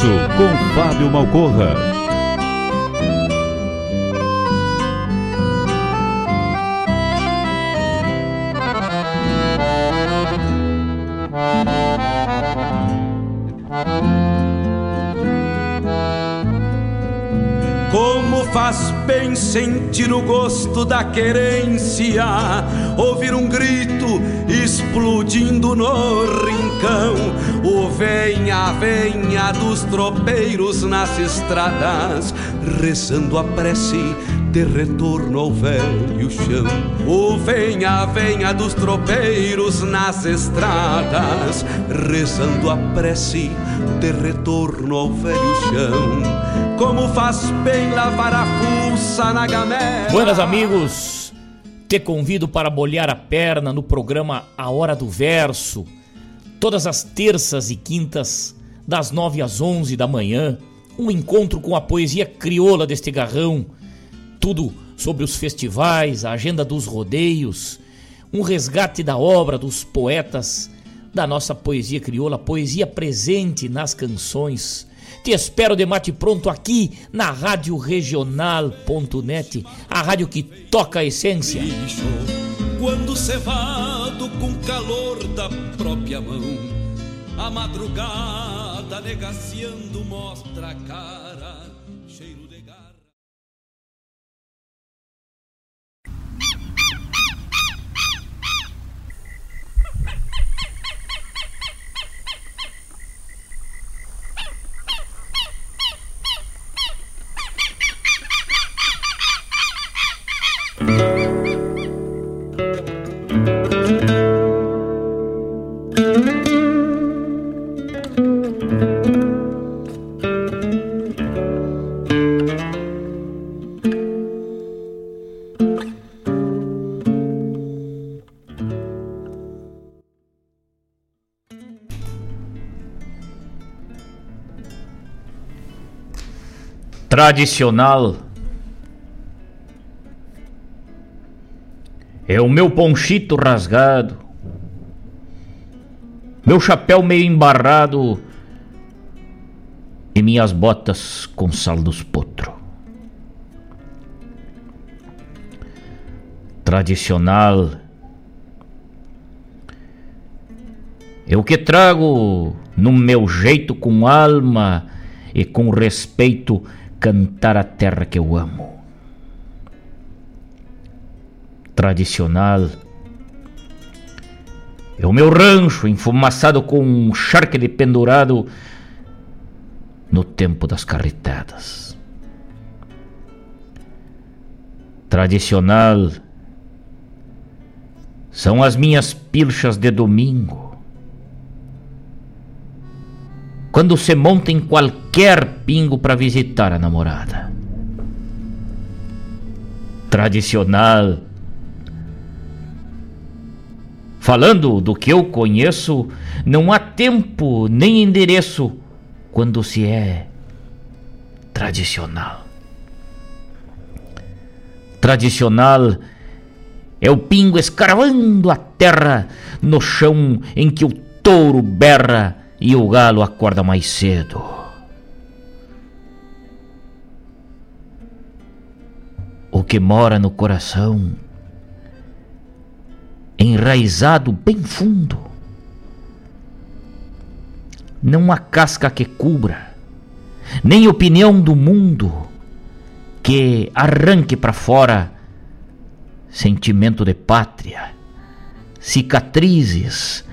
Com Fábio Malcorra. Como faz bem sentir o gosto da querência, ouvir um grito explodindo no rincão, o venha, venha dos tropeiros nas estradas, rezando a prece de retorno ao velho chão. O venha, venha dos tropeiros nas estradas, rezando a prece de retorno ao velho chão. Como faz bem lavar a fuça na gamela. Buenas amigos, te convido para bolhar a perna no programa A Hora do Verso, todas as terças e quintas, das nove às onze da manhã, um encontro com a poesia crioula deste garrão, tudo sobre os festivais, a agenda dos rodeios, um resgate da obra dos poetas da nossa poesia crioula, poesia presente nas canções. Te espero de mate pronto aqui na Rádio Regional.net, a rádio que toca a essência. Quando cevado com calor da própria mão, a madrugada negaciando mostra a cara, cheiro de garra. Tradicional é o meu ponchito rasgado, meu chapéu meio embarrado e minhas botas com saldos potro. Tradicional é o que trago no meu jeito com alma e com respeito cantar a terra que eu amo. Tradicional é o meu rancho enfumaçado com um charque de pendurado no tempo das carretadas. Tradicional são as minhas pilchas de domingo quando se monta em qualquer pingo para visitar a namorada. Tradicional Falando do que eu conheço, não há tempo nem endereço quando se é tradicional. Tradicional é o pingo escaravando a terra no chão em que o touro berra e o galo acorda mais cedo. O que mora no coração, enraizado bem fundo, não há casca que cubra, nem opinião do mundo que arranque para fora sentimento de pátria, cicatrizes,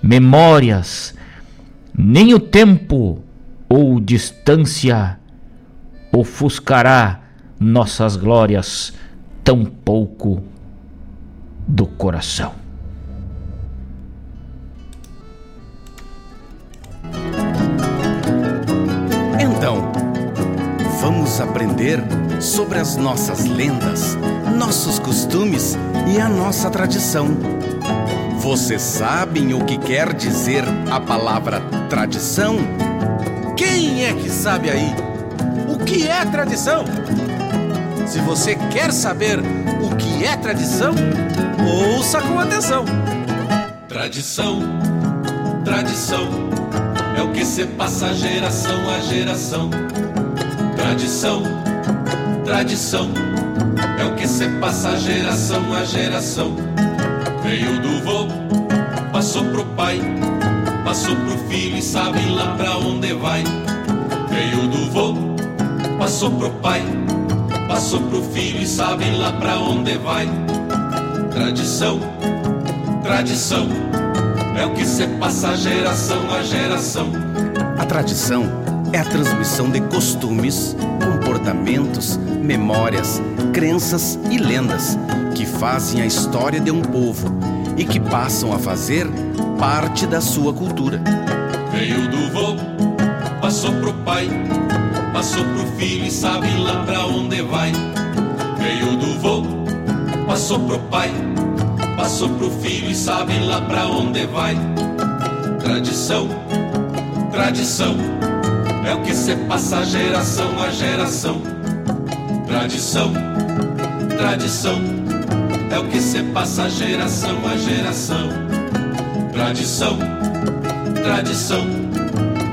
memórias, nem o tempo ou distância ofuscará nossas glórias tão pouco do coração. Então, vamos aprender sobre as nossas lendas, nossos costumes e a nossa tradição. Vocês sabem o que quer dizer a palavra tradição? Quem é que sabe aí? O que é tradição? Se você quer saber o que é tradição, ouça com atenção. Tradição, tradição, é o que se passa geração a geração. Tradição, tradição, é o que se passa geração a geração. Veio do vô, passou pro pai, passou pro filho e sabe lá pra onde vai. Veio do vô, passou pro pai, passou pro filho e sabe lá pra onde vai. Tradição, tradição, é o que se passa geração a geração. A tradição é a transmissão de costumes, comportamentos, memórias, crenças e lendas que fazem a história de um povo e que passam a fazer parte da sua cultura. Veio do vô, passou pro pai, passou pro filho e sabe lá pra onde vai. Veio do vô, passou pro pai, passou pro filho e sabe lá pra onde vai. Tradição, tradição, é o que se passa geração a geração. Tradição, tradição, é o que se passa geração a geração. Tradição, tradição,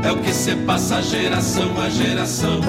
é o que se passa geração a geração.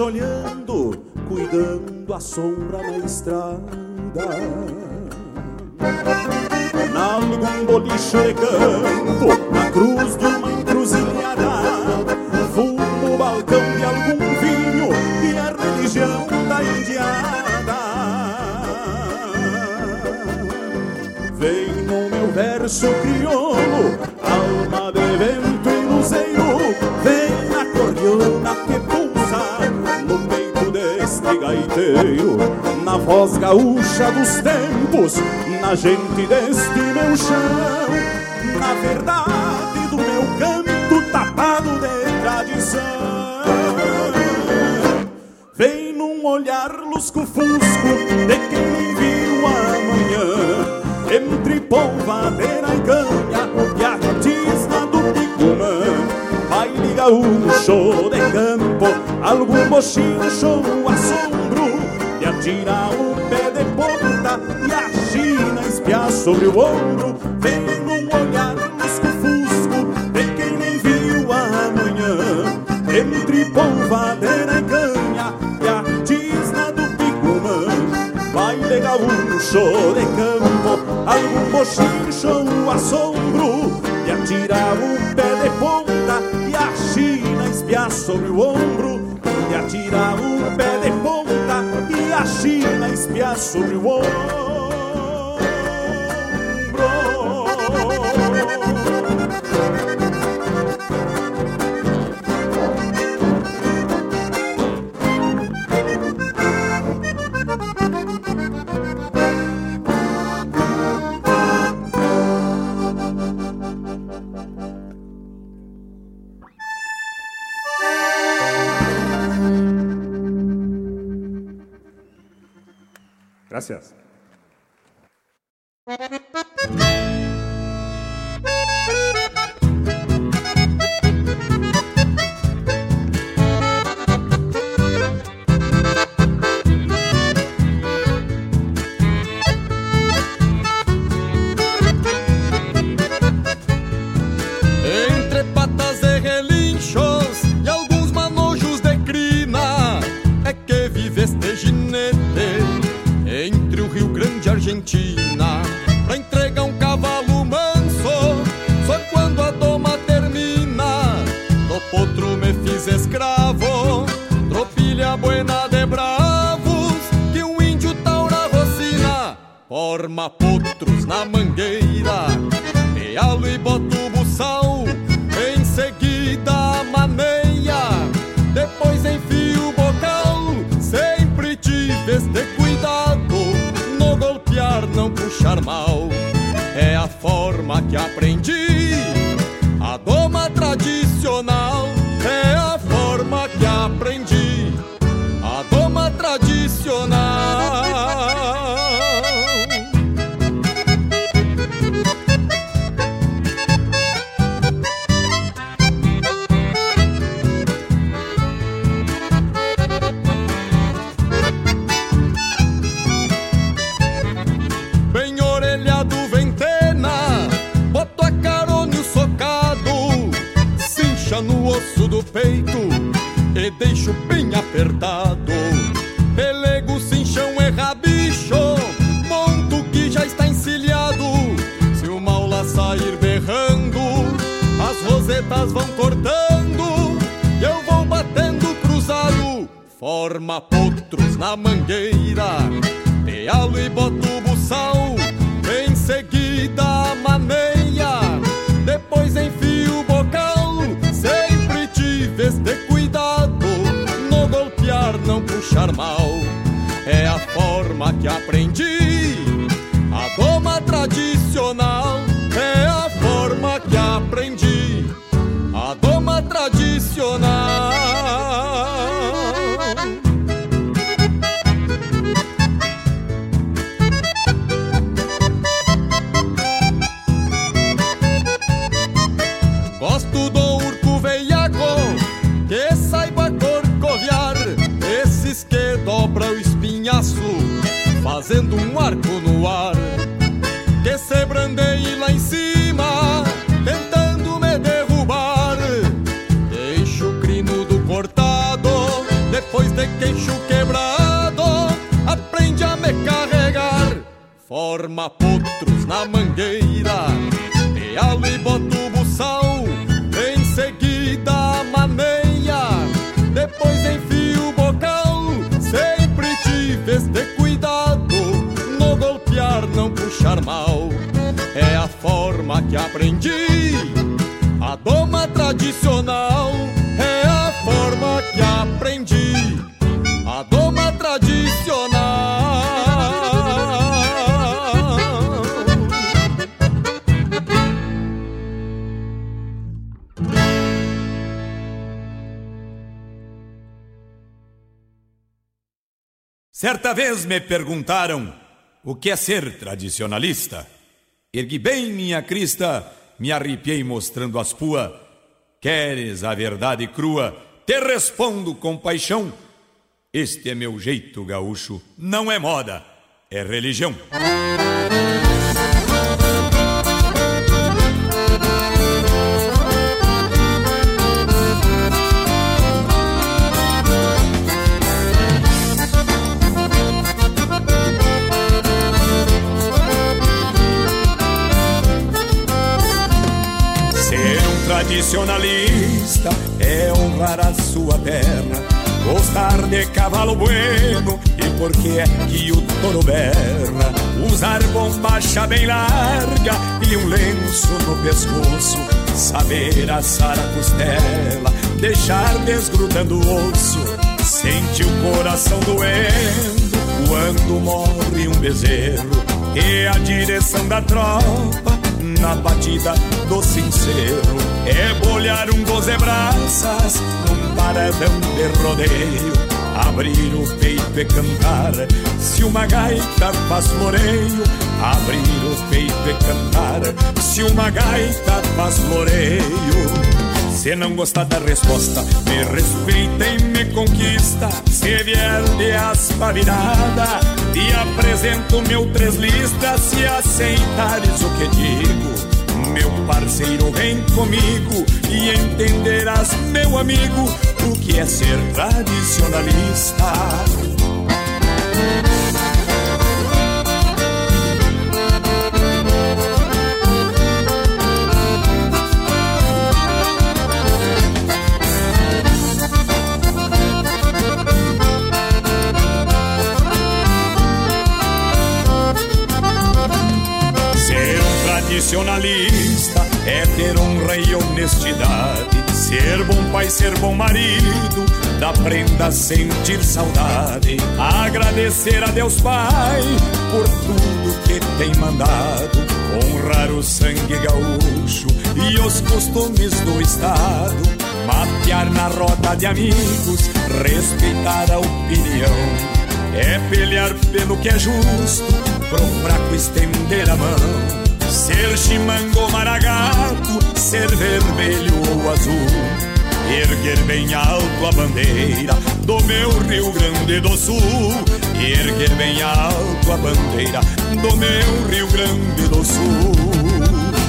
Pacholhando, cuidando a sombra na estrada. Nalgum bolicho de campo, na voz gaúcha dos tempos, na gente deste meu chão, na verdade do meu canto tapado de tradição. Vem num olhar lusco-fusco de quem viu amanhã entre polvadeira e canha e a tisna do picumã. Baile gaúcho de campo, algum bochincho assombro, atira o pé de ponta e a china espiar sobre o ombro. Vem num olhar lusco-fusco de quem nem viu amanhã, entre polvadeira e canha e a tisna do picumã. Baile gaúcho de campo, algum bochincho o assombro e atirar o pé de ponta e a China espiar sobre o ombro e atirar o e a China espiar sobre o ombro. Gracias. Fazendo um arco no ar brandeie lá em cima tentando me derrubar. Deixo o crino do cortado depois de queixo quebrado aprende a me carregar. Forma potros na mangueira aprendi. A doma tradicional É a forma que aprendi. A doma tradicional. Certa vez me perguntaram o que é ser tradicionalista. Ergui bem minha crista, me arrepiei mostrando as pua. Queres a verdade crua? Te respondo com paixão. Este é meu jeito gaúcho, não é moda, é religião. Tradicionalista é honrar a sua terra, gostar de cavalo bueno e porque é que o touro berra, usar bombacha bem larga e um lenço no pescoço, saber assar a costela, deixar desgrudando o osso, sente o coração doendo quando morre um bezerro e a direção da tropa na batida do sincero é bolhar um doze braças num paradão de rodeio abrir o peito e cantar. Se uma gaita faz floreio abrir o peito e cantar. Se uma gaita faz floreio se não gostar da resposta, me respeita e me conquista. Se vier de aspa virada, te apresento meu três listas. Se aceitares o que digo, meu parceiro, vem comigo e entenderás, meu amigo, o que é ser tradicionalista. Tradicionalista é ter honra e honestidade. Ser bom pai, ser bom marido, da prenda sentir saudade. Agradecer a Deus Pai por tudo que tem mandado. Honrar o sangue gaúcho e os costumes do estado. Matear na roda de amigos, respeitar a opinião. É pelear pelo que é justo, pro fraco estender a mão. Ser chimango maragato, ser vermelho ou azul. Erguer bem alto a bandeira do meu Rio Grande do Sul. Erguer bem alto a bandeira do meu Rio Grande do Sul.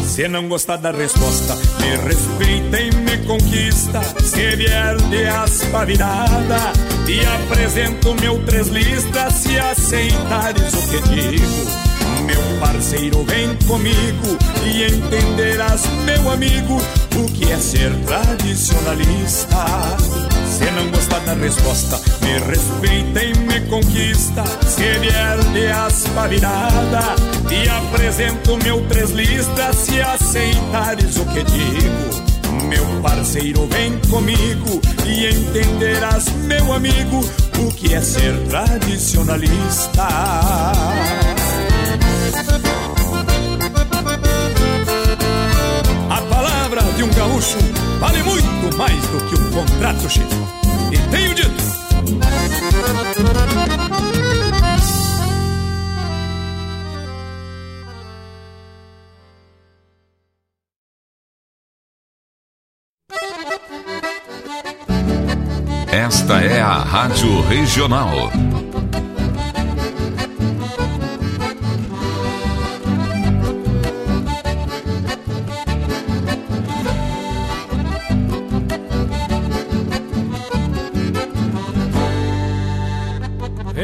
Se não gostar da resposta, me respeita e me conquista. Se vier de aspa virada, te apresento meu três listas. Se aceitares o que digo, meu parceiro, vem comigo e entenderás, meu amigo, o que é ser tradicionalista. Se não gostar da resposta, me respeita e me conquista. Se vier de aspa virada, te apresento meu três listas. Se aceitares o que digo, Meu parceiro, vem comigo e entenderás, meu amigo, o que é ser tradicionalista. A palavra de um gaúcho vale muito mais do que um contrato, Chico. E tenho dito. Esta é a Rádio Regional.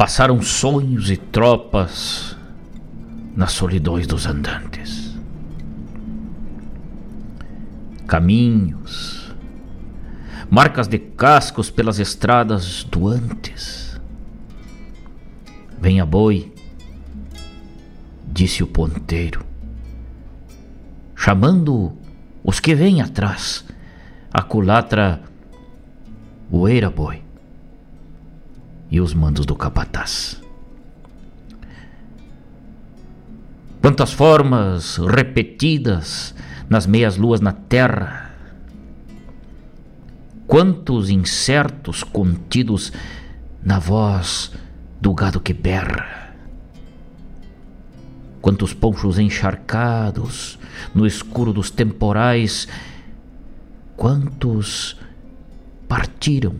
Passaram sonhos e tropas nas solidões dos andantes. Caminhos, marcas de cascos pelas estradas do antes. Venha boi, disse o ponteiro, chamando os que vêm atrás. A culatra, oeira boi e os mandos do capataz. Quantas formas repetidas nas meias luas na terra, quantos incertos contidos na voz do gado que berra, quantos ponchos encharcados no escuro dos temporais, quantos partiram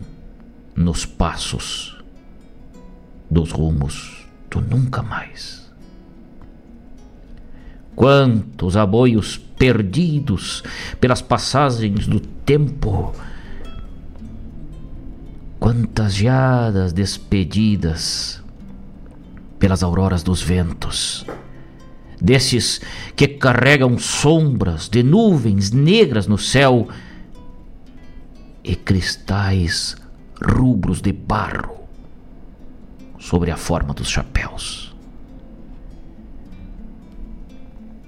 nos passos dos rumos do nunca mais. Quantos aboios perdidos pelas passagens do tempo, quantas geadas despedidas pelas auroras dos ventos, desses que carregam sombras de nuvens negras no céu e cristais rubros de barro sobre a forma dos chapéus.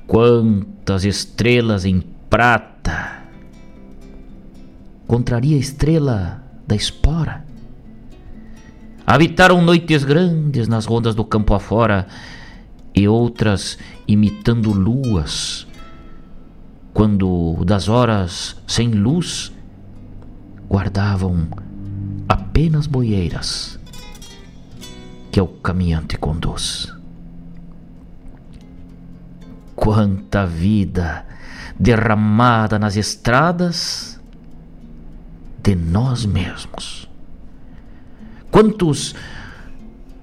Quantas estrelas em prata contraria a estrela da espora. Habitaram noites grandes nas rondas do campo afora e outras imitando luas, quando das horas sem luz guardavam apenas boieiras que é o caminhante conduz. Quanta vida derramada nas estradas de nós mesmos. Quantos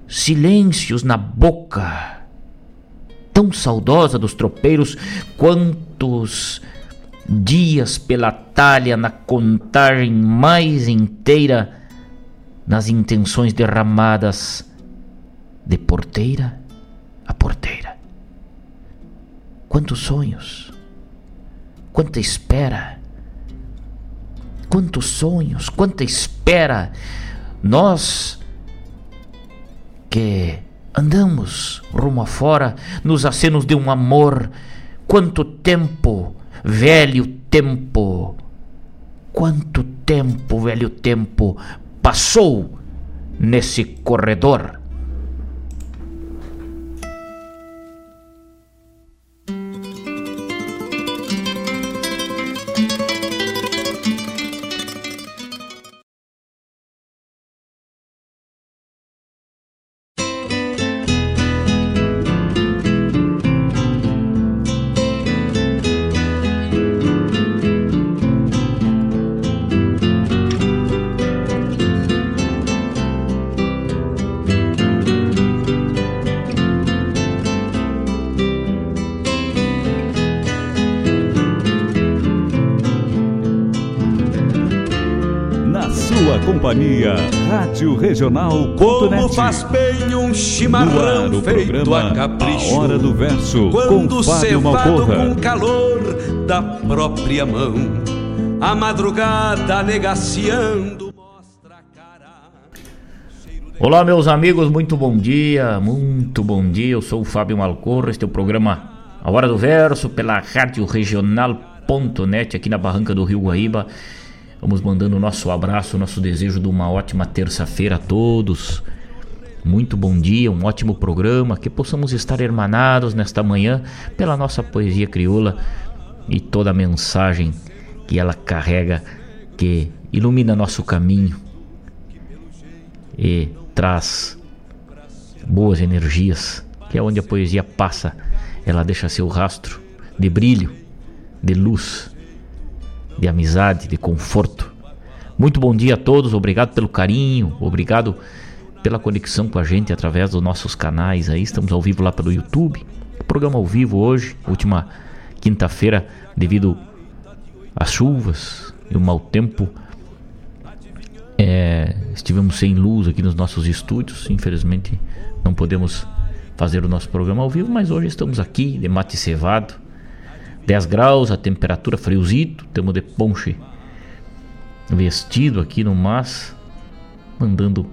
silêncios na boca, tão saudosa dos tropeiros, quantos dias pela talha na contagem mais inteira, nas intenções derramadas de porteira a porteira. Quantos sonhos, quanta espera, quantos sonhos, quanta espera. Nós que andamos rumo afora nos acenos de um amor, quanto tempo, velho tempo, quanto tempo, velho tempo passou nesse corredor Rádio Regional. Como faz bem um chimarrão feito a capricho. A Hora do Verso, quando com Fábio cevado Malcorra. com calor da própria mão. A madrugada negaciando mostra a cara. Olá, meus amigos, muito bom dia, muito bom dia. Eu sou o Fábio Malcorra. Este é o programa A Hora do Verso pela Rádio Regional.net aqui na Barranca do Rio Guaíba. Vamos mandando o nosso abraço, o nosso desejo de uma ótima terça-feira a todos. Muito bom dia, um ótimo programa, que possamos estar hermanados nesta manhã pela nossa poesia crioula e toda a mensagem que ela carrega, que ilumina nosso caminho e traz boas energias, que é onde a poesia passa, ela deixa seu rastro de brilho, de luz, de amizade, de conforto. Muito bom dia a todos, obrigado pelo carinho, obrigado pela conexão com a gente através dos nossos canais aí. Estamos ao vivo lá pelo YouTube. Programa ao vivo hoje, última quinta-feira, devido às chuvas e o mau tempo. É, estivemos sem luz aqui nos nossos estúdios, infelizmente não podemos fazer o nosso programa ao vivo, mas hoje estamos aqui de mate cevado, 10 graus, a temperatura friozito, temos de ponche vestido aqui no mas, mandando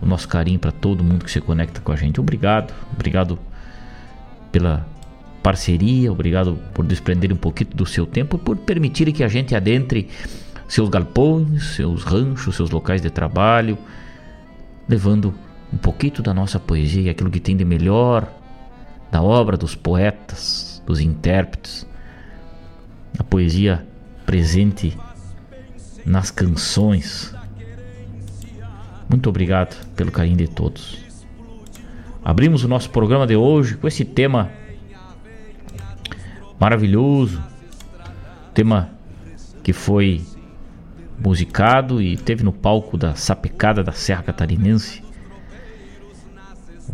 o nosso carinho para todo mundo que se conecta com a gente. Obrigado, obrigado pela parceria, obrigado por desprender um pouquinho do seu tempo, por permitir que a gente adentre seus galpões, seus ranchos, seus locais de trabalho, levando um pouquinho da nossa poesia e aquilo que tem de melhor da obra dos poetas, dos intérpretes, a poesia presente nas canções. Muito obrigado pelo carinho de todos. Abrimos o nosso programa de hoje com esse tema maravilhoso, tema que foi musicado e teve no palco da Sapecada da Serra Catarinense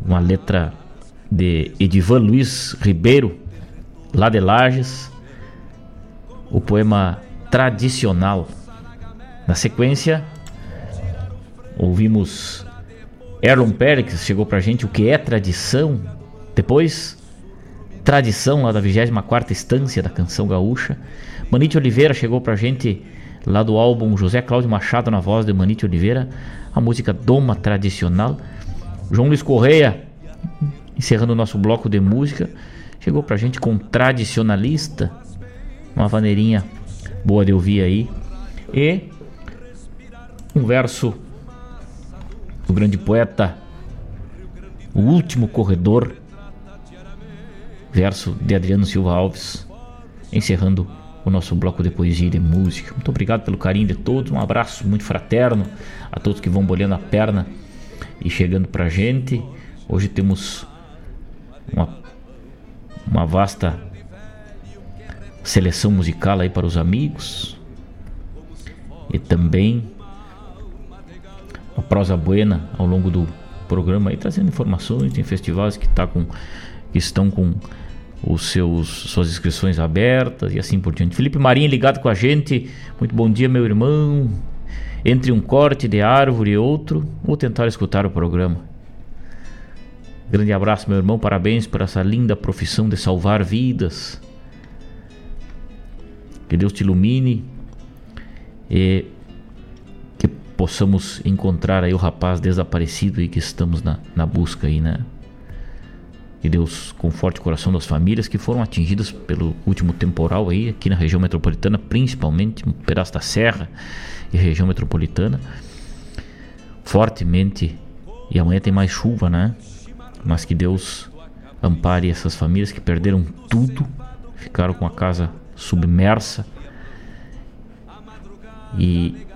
uma letra de Edivan Luiz Ribeiro, lá de Lages, o poema Tradicional. Na sequência, ouvimos Erlon Perix, chegou pra gente o que é tradição. Depois, Tradição, lá da 24 Estância da Canção Gaúcha. Manite Oliveira chegou pra gente lá do álbum José Cláudio Machado na voz de Manite Oliveira, a música Doma Tradicional. João Luiz Correia, encerrando o nosso bloco de música, chegou pra gente com Tradicionalista, uma vaneirinha boa de ouvir aí. E um verso do grande poeta, o último corredor, verso de Adriano Silva Alves, encerrando o nosso bloco de poesia e de música. Muito obrigado pelo carinho de todos, um abraço muito fraterno a todos que vão bolhando a perna e chegando pra gente. Hoje temos uma, uma vasta seleção musical aí para os amigos e também uma prosa buena ao longo do programa aí trazendo informações tem festivais que tá com que estão com os seus suas inscrições abertas e assim por diante. Felipe Marinho ligado com a gente. Muito bom dia, meu irmão. Entre um corte de árvore e outro, vou tentar escutar o programa. Grande abraço, meu irmão. Parabéns por essa linda profissão de salvar vidas. Que Deus te ilumine e que possamos encontrar aí o rapaz desaparecido aí que estamos na, na busca aí, né? Que Deus conforte o coração das famílias que foram atingidas pelo último temporal aí, aqui na região metropolitana, principalmente, um pedaço da serra e região metropolitana. Fortemente. E amanhã tem mais chuva, né? Mas que Deus ampare essas famílias que perderam tudo, ficaram com a casa submersa. E,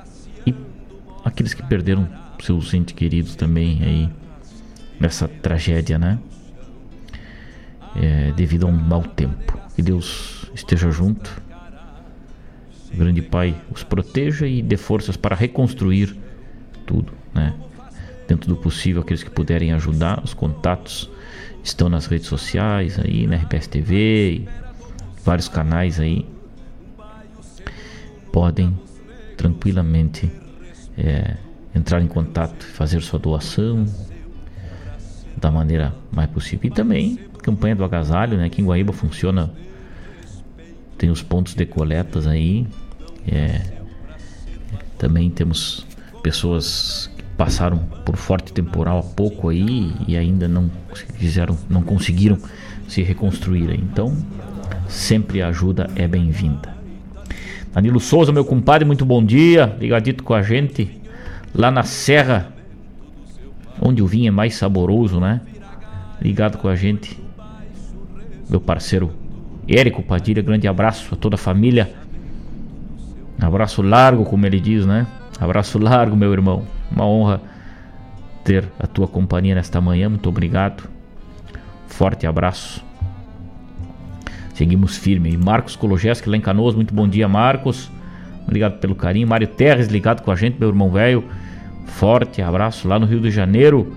e aqueles que perderam seus entes queridos também aí nessa tragédia, né? É, devido a um mau tempo. Que Deus esteja junto. O grande Pai os proteja e dê forças para reconstruir tudo, né? Dentro do possível, aqueles que puderem ajudar, os contatos estão nas redes sociais aí, na RPS TV, vários canais aí podem tranquilamente é, entrar em contato, fazer sua doação da maneira mais possível. E também campanha do agasalho, né? Aqui em Guaíba funciona, tem os pontos de coletas aí. É, também temos pessoas passaram por forte temporal há pouco aí e ainda não fizeram, não conseguiram se reconstruir. Então, sempre a ajuda é bem-vinda. Danilo Souza, meu compadre, muito bom dia. Ligadito com a gente lá na Serra, onde o vinho é mais saboroso, né? Ligado com a gente, meu parceiro Érico Padilha. Grande abraço a toda a família. Abraço largo, como ele diz, né? Abraço largo, meu irmão. Uma honra ter a tua companhia nesta manhã. Muito obrigado. Forte abraço. Seguimos firme. E Marcos Kologeski lá em Canoas. Muito bom dia, Marcos. Obrigado pelo carinho. Mário Terres ligado com a gente, meu irmão velho. Forte abraço lá no Rio de Janeiro.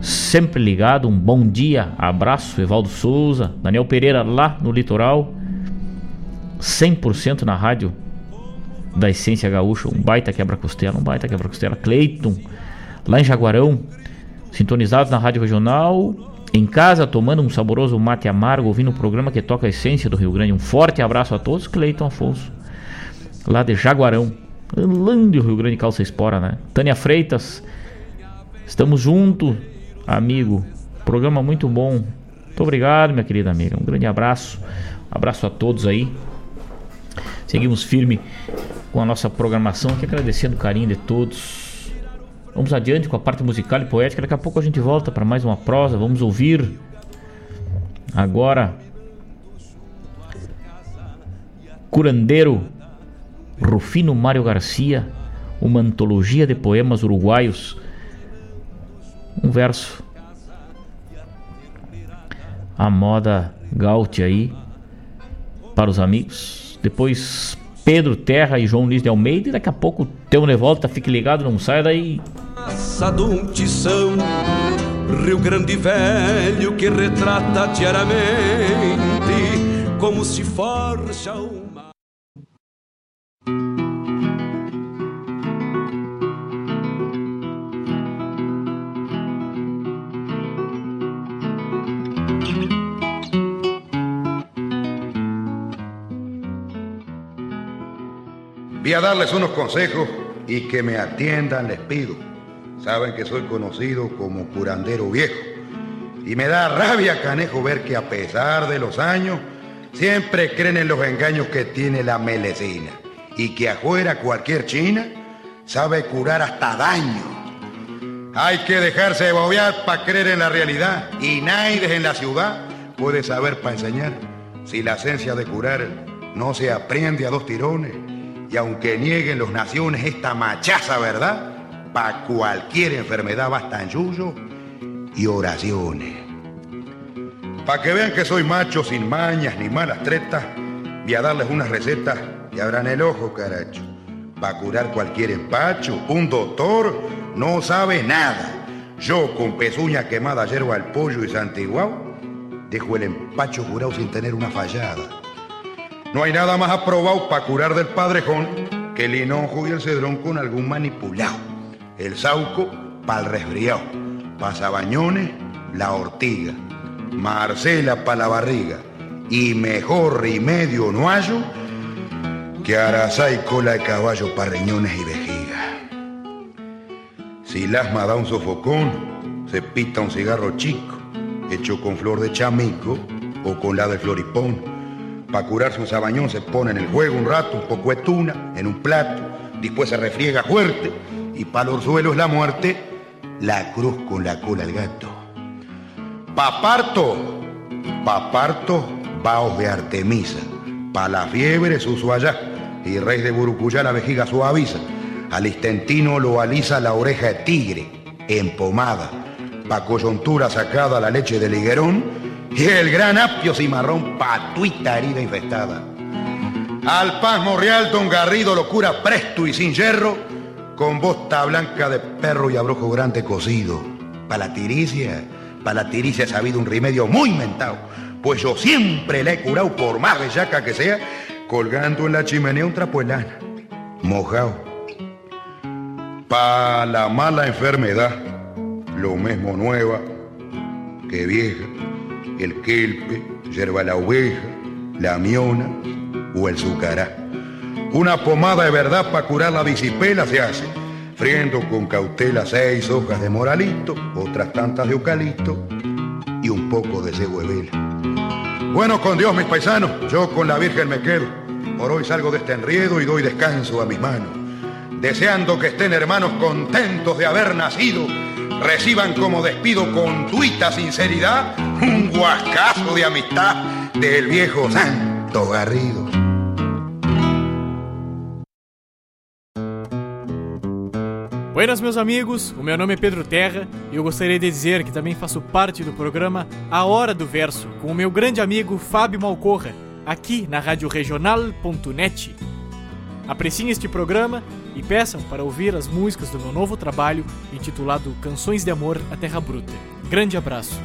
Sempre ligado. Um bom dia. Abraço, Evaldo Souza. Daniel Pereira lá no litoral. 100% na rádio da Essência Gaúcha. Um baita quebra-costela. Um baita quebra-costela. Cleiton lá em Jaguarão. Sintonizados na rádio regional em casa, tomando um saboroso mate amargo, ouvindo o programa que toca a essência do Rio Grande. Um forte abraço a todos, Cleiton Afonso, lá de Jaguarão, Lande, Rio Grande, calça espora, né? Tânia Freitas, estamos juntos, amigo. Programa muito bom. Muito obrigado, minha querida amiga. Um grande abraço. abraço a todos aí. Seguimos firme com a nossa programação aqui, agradecendo o carinho de todos Vamos adiante com a parte musical e poética. Daqui a pouco a gente volta para mais uma prosa. Vamos ouvir agora Curandeiro Rufino Mário Garcia, uma antologia de poemas uruguaios. Um verso. A moda gaute aí para os amigos. Depois Pedro Terra e João Luiz de Almeida. E daqui a pouco teu Nevolta, fique ligado, não saia daí. Tição, Rio Grande Velho que retrata diariamente como se forja uma. Voy a darles unos consejos y que me atiendan, les pido. Saben que soy conocido como curandero viejo. Y me da rabia, canejo, ver que a pesar de los años, siempre creen en los engaños que tiene la melecina. Y que afuera cualquier china sabe curar hasta daño. Hay que dejarse de bobear para creer en la realidad. Y nadie en la ciudad puede saber para enseñar. Si la esencia de curar no se aprende a dos tirones. Y aunque nieguen los naciones esta machaza verdad, para cualquier enfermedad bastan yuyo y oraciones. Para que vean que soy macho sin mañas ni malas tretas, voy a darles unas recetas y abran el ojo, caracho. Para curar cualquier empacho, un doctor no sabe nada. Yo con pezuña quemada, yerba al pollo y santiguao, dejo el empacho curado sin tener una fallada. No hay nada más aprobado para curar del padrejón que el hinojo y el cedrón con algún manipulado. El sauco para el resfriado. Pasabañones, la ortiga. Marcela para la barriga. Y mejor remedio no hallo que arazá y cola de caballo para riñones y vejiga. Si el asma da un sofocón, se pita un cigarro chico, hecho con flor de chamico o con la de floripón. Para curarse un sabañón se pone en el juego un rato, un poco de tuna, en un plato, después se refriega fuerte y para los suelos la muerte, la cruz con la cola al gato. Paparto, paparto, vaos de Artemisa, pa' la fiebre su allá y rey de Burucuyá la vejiga suaviza, al istentino lo alisa la oreja de tigre, empomada, pa' coyuntura sacada la leche del higuerón y el gran apio cimarrón patuita herida infestada. Al pasmo real don Garrido lo cura presto y sin hierro, con bosta blanca de perro y abrojo grande cocido. Para la tiricia, para la tiricia ha sabido un remedio muy mentado, pues yo siempre le he curado por más bellaca que sea, colgando en la chimenea un trapo de lana, mojado. Pa' la mala enfermedad, lo mismo nueva que vieja, el quelpe, yerba la oveja, la miona o el sucará. Una pomada de verdad para curar la disipela se hace, friendo con cautela seis hojas de moralito, otras tantas de eucalipto y un poco de cebo Bueno, con Dios, mis paisanos, yo con la Virgen me quedo. Por hoy salgo de este enriedo y doy descanso a mis manos deseando que estén hermanos contentos de haber nacido, reciban como despido con tuita sinceridad un guascazo de amistad del viejo Santo Garrido. Buenas, meus amigos. O meu nome é Pedro Terra e eu gostaria de dizer que também faço parte do programa A Hora do Verso com o meu grande amigo Fábio Malcorra, aqui na Rádio. Apreciem este programa e peçam para ouvir as músicas do meu novo trabalho intitulado Canções de Amor à Terra Bruta. Grande abraço.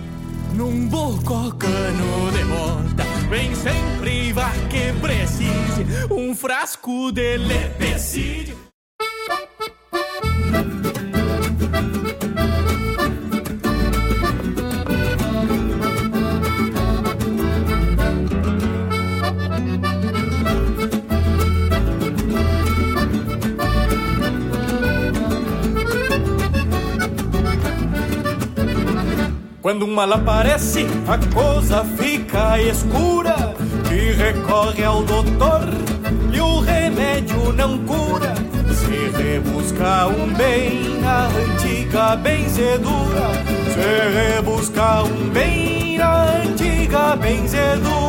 Num bococano de monta, vem sempre vá que precise um frasco de lepecídio. Quando um mal aparece, a coisa fica escura. E recorre ao doutor e o remédio não cura. Se rebusca um bem na antiga benzedura. Se rebusca um bem na antiga benzedura.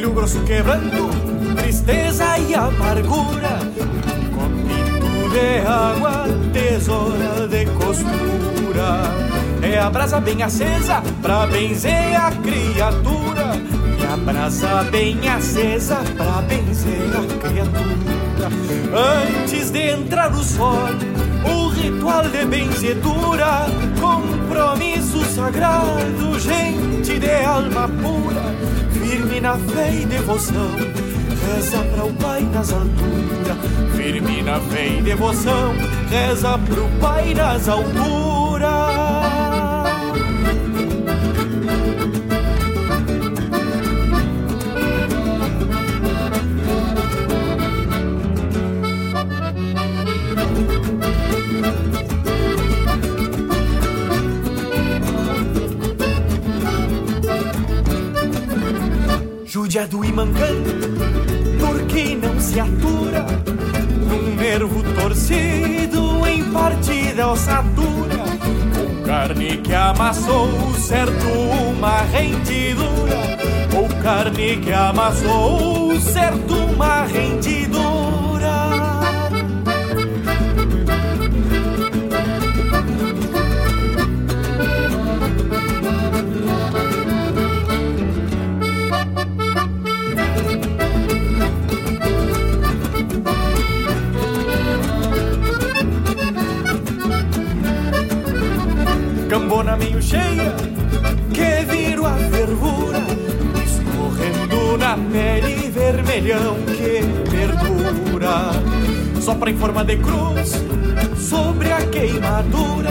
Olho grosso quebrando, tristeza e amargura. Copito de água, tesoura de costura. É a brasa bem acesa pra benzer a criatura. E a brasa bem acesa pra benzer a criatura. Antes de entrar o sol, ritual de benzedura, compromisso sagrado, gente de alma pura firme na fé e devoção. Reza para o Pai nas alturas, firme na fé e devoção. Reza para o Pai nas alturas. Judiado e mancando, porque não se atura num nervo torcido em partida ossadura, ou carne que amassou certo uma rendidura, ou carne que amassou certo uma rendidura. Cambona meio cheia que viro a fervura escorrendo na pele vermelhão que perdura. Sopra em forma de cruz sobre a queimadura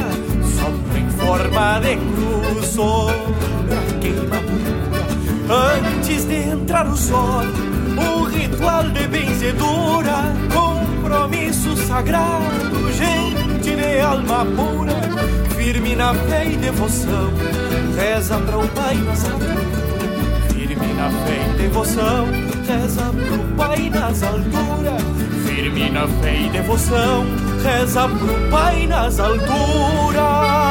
sopra em forma de cruz sobre a queimadura. Antes de entrar o sol o ritual de benzedura compromisso sagrado de alma pura firme na fé e devoção, reza para o Pai nas alturas. Firme na fé e devoção, reza pro Pai nas alturas. Firme na fé e devoção, reza pro Pai nas alturas.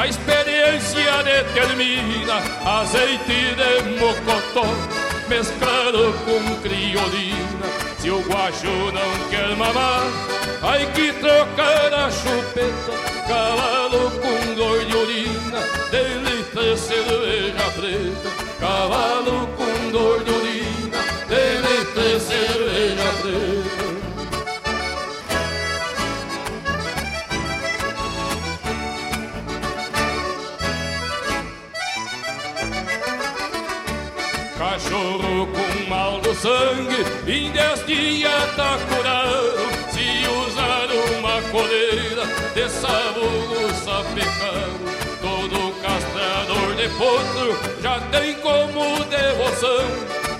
A experiência determina azeite de mocotó mesclado com criolina. Se o guacho não quer mamar, ai que trocar a chupeta, cavalo com dor de urina, dele cerveja preta, cavalo com dor de de potro já tem como devoção.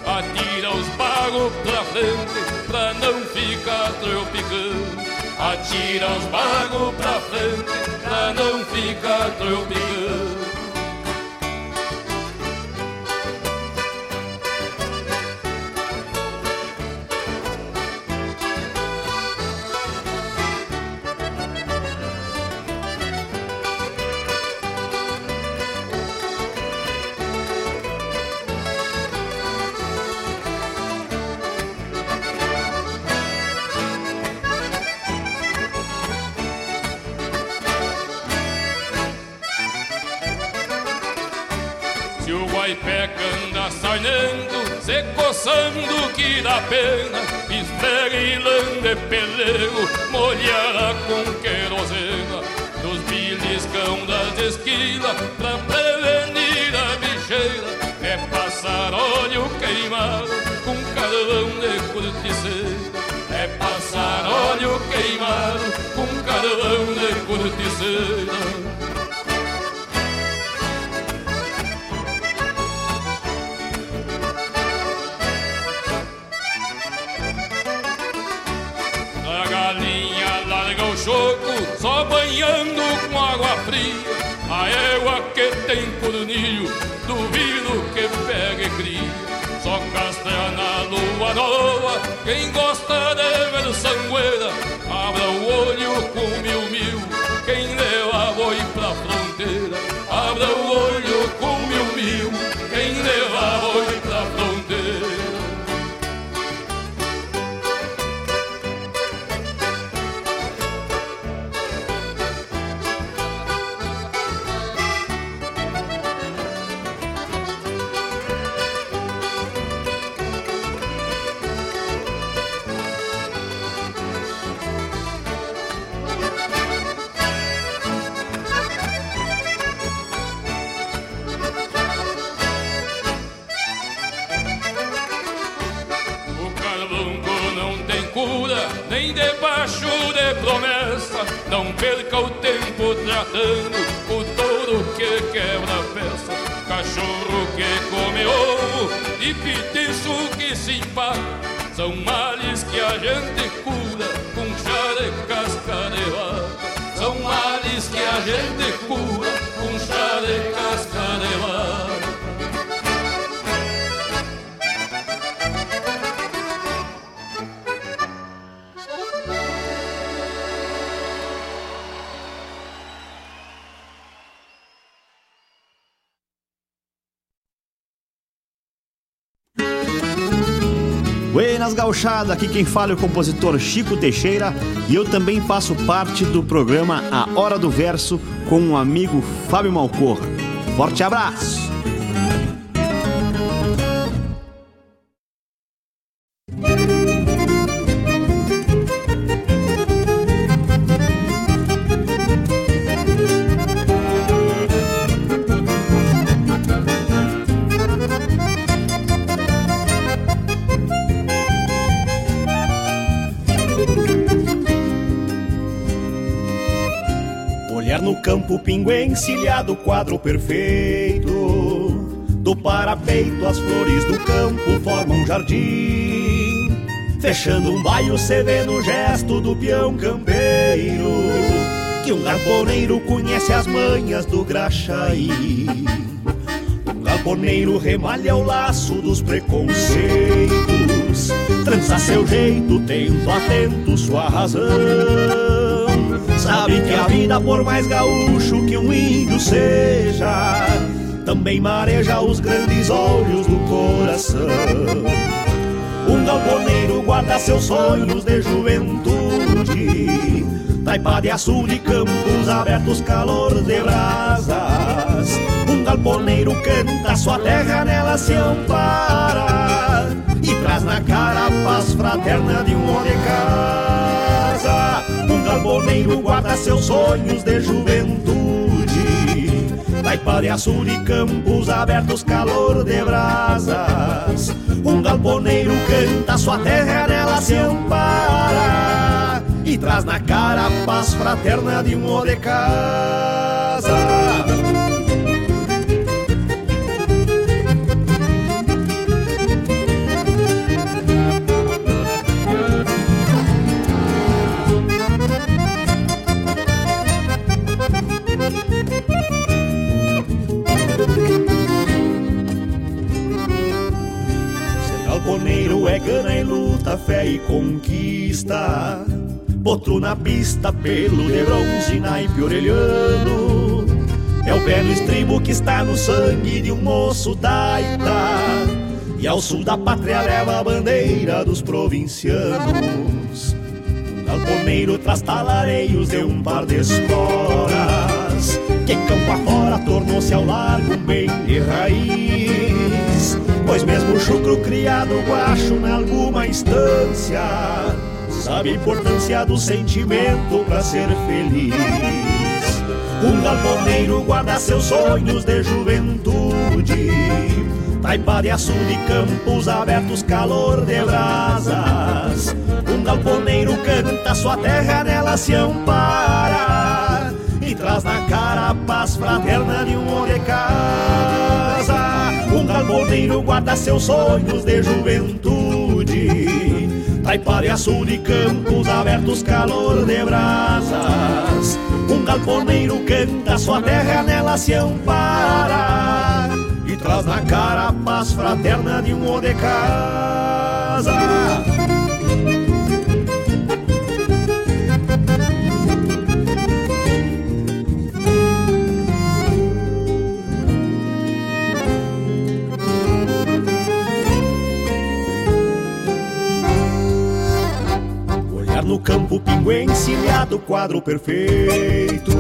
Atira os bagos pra frente pra não ficar tropicando. Atira os bagos pra frente pra não ficar tropicando. Pena, e lambe pelego, molhada com querosena, nos beliscão das esquilas, pra prevenir a bicheira, é passar óleo queimado com carvão de corticeira. É passar óleo queimado com carvão de corticeira. Só banhando com água fria. A égua que tem cornilho, duvido que pegue cria. Só castra na lua nova, quem gosta cachorro que come ovo e pitiço que se empata. São males que a gente cura com chá de casca de vaca. São males que a gente cura com chá de casca Buenas gauchada, aqui quem fala é o compositor Chico Teixeira e eu também faço parte do programa A Hora do Verso com o um amigo Fábio Malcorra. Forte abraço! Encilhado, quadro perfeito. Do parapeito, as flores do campo formam um jardim. Fechando um baio, cê vê no gesto do peão campeiro. Que um galponeiro conhece as manhas do graxaí. Um galponeiro remalha o laço dos preconceitos. Trança seu jeito, tendo atento sua razão. Sabe que a vida, por mais gaúcho que um índio seja, também mareja os grandes olhos do coração. Um galponeiro guarda seus sonhos de juventude, taipa de açude, campos abertos, calor de brasas. Um galponeiro canta sua terra, nela se ampara e traz na cara a paz fraterna de um homem galponeiro guarda seus sonhos de juventude. Taipa de açul e campos abertos, calor de brasas. Um galponeiro canta sua terra, nela se ampara. E traz na cara a paz fraterna de um de casa. Galponeiro é gana e luta, fé e conquista. Potro na pista, pelo de bronze, naipe orelhano. É o pé no estribo que está no sangue de um moço daita. E ao sul da pátria leva a bandeira dos provincianos. Um galponeiro traz talareios de um par de esporas. Que campo afora tornou-se ao largo um bem de raiz. Pois mesmo o chucro criado guacho em alguma instância Sabe a importância do sentimento para ser feliz. Um galponeiro guarda seus sonhos de juventude Taipa de açude, campos abertos, calor de brasas. Um galponeiro canta sua terra, nela se ampara E traz na cara a paz fraterna de um casa um galponeiro guarda seus sonhos de juventude. Taipara e açul de campos abertos, calor de brasas. Um galponeiro canta sua terra, nela se ampara. E traz na cara a paz fraterna de um de casa no campo pingo encilhado, quadro perfeito.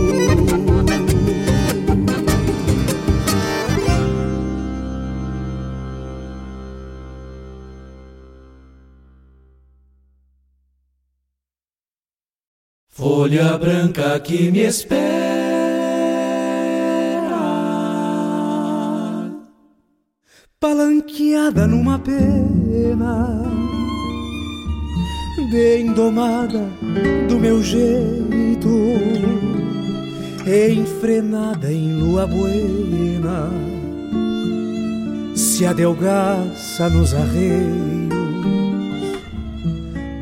Folha branca que me espera, palanqueada numa pena bem domada do meu jeito, enfrenada em lua buena, se adelgaça nos arreios,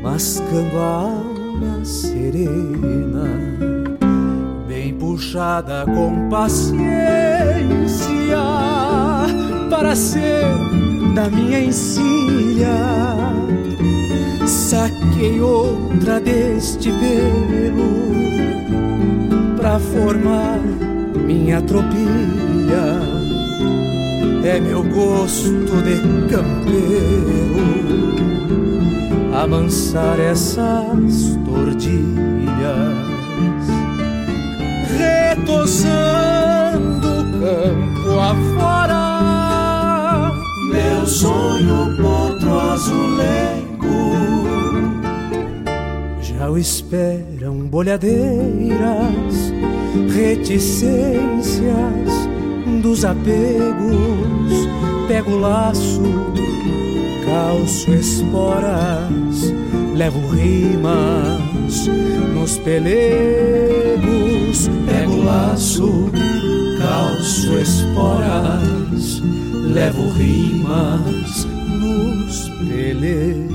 mascando a alma serena, bem puxada com paciência para ser da minha encilha Saquei outra deste pelo pra formar minha tropilha. É meu gosto de campeiro amansar essas tordilhas, retosando o campo afora. Meu sonho potro azulejo o esperam bolhadeiras, reticências dos apegos. Pego o laço, calço esporas, levo rimas nos pelegos. Pego o laço, calço esporas, levo rimas nos pelegos.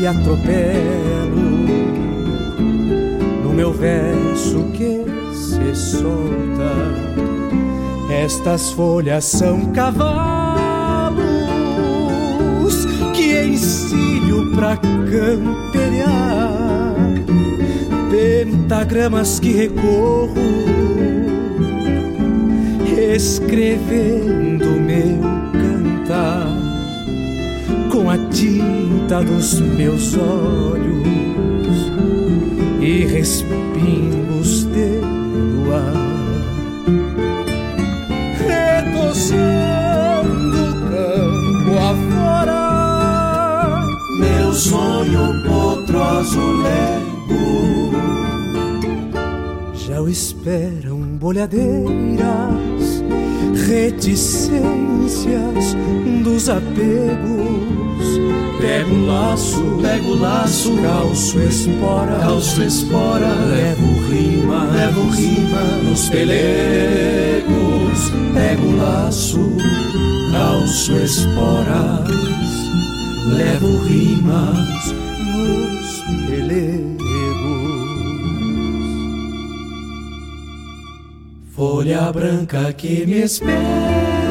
E atropelo no meu verso que se solta. Estas folhas são cavalos que ensino pra campear pentagramas que recorro, escrevendo meu cantar a tinta dos meus olhos e respingos de luar. Retoçando campo afora, meu sonho potro azulé já o esperam bolhadeiras, reticências dos apegos. Pego o laço, pego o laço, calço espora, calço espora, levo rima, levo rima nos pelegos. Pego o laço, calço esporas, levo rimas nos pelegos. folha branca que me espera.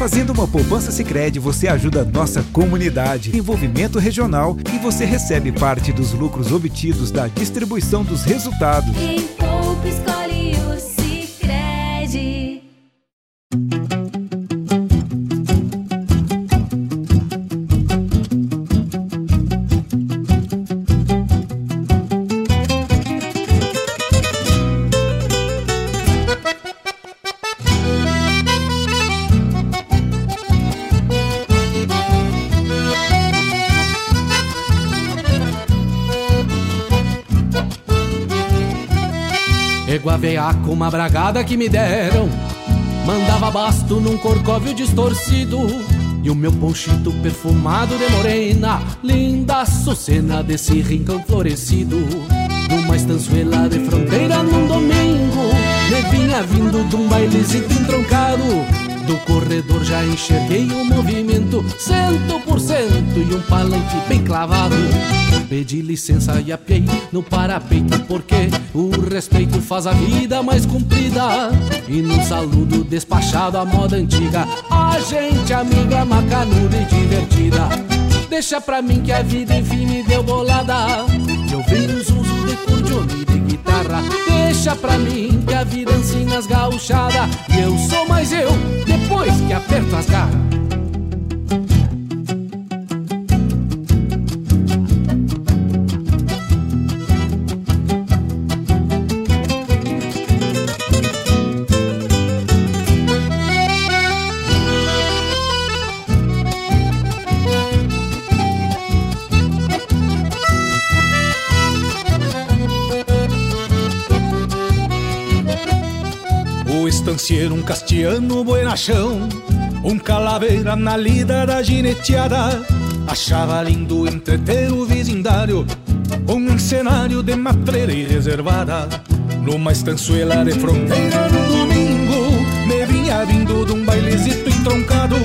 Fazendo uma poupança Sicredi, você ajuda nossa comunidade, envolvimento regional e você recebe parte dos lucros obtidos da distribuição dos resultados. Com uma bragada que me deram. Mandava basto num corcóvio distorcido. E o meu ponchito perfumado de morena, linda sucena desse rincão florescido. Numa estanzuela de fronteira num domingo, vinha vindo de um bailezito entroncado Do corredor já enxerguei o movimento Cento por cento e um palanque bem clavado. Pedi licença e apiei no parapeito Porque o respeito faz a vida mais comprida. E no saludo despachado a moda antiga A gente amiga, macanuda e divertida. Deixa pra mim que a vida enfim me deu bolada. Eu venho guitarra. Deixa pra mim que a vida ensina as gauchadas. E eu sou mais eu depois que aperto as garras Estancieiro, um castiano buenachão Um calaveira na lida da gineteada Achava lindo entreter o vizindário Com um cenário de matreira e reservada. Numa estançuela de fronteira no domingo Me vinha vindo de um bailezito entroncado.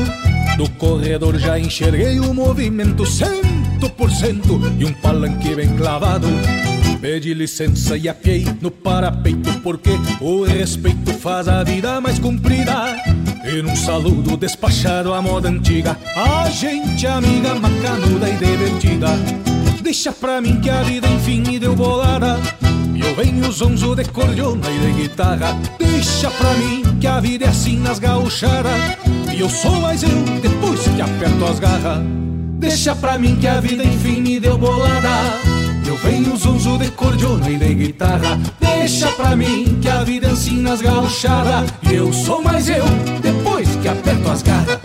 Do corredor já enxerguei o movimento Cento por cento e um palanque bem clavado. Pedi licença e apiei no parapeito Porque o respeito faz a vida mais comprida. E num saludo despachado à moda antiga A gente amiga, macanuda e divertida. Deixa pra mim que a vida enfim me deu bolada. E eu venho zonzo de cordiona e de guitarra. Deixa pra mim que a vida é assim nas gauchadas. E eu sou mais eu depois que aperto as garras. Deixa pra mim que a vida enfim me deu bolada eu venho zunzo de cordiona e de guitarra. Deixa pra mim que a vida ensina as E eu sou mais eu depois que aperto as garras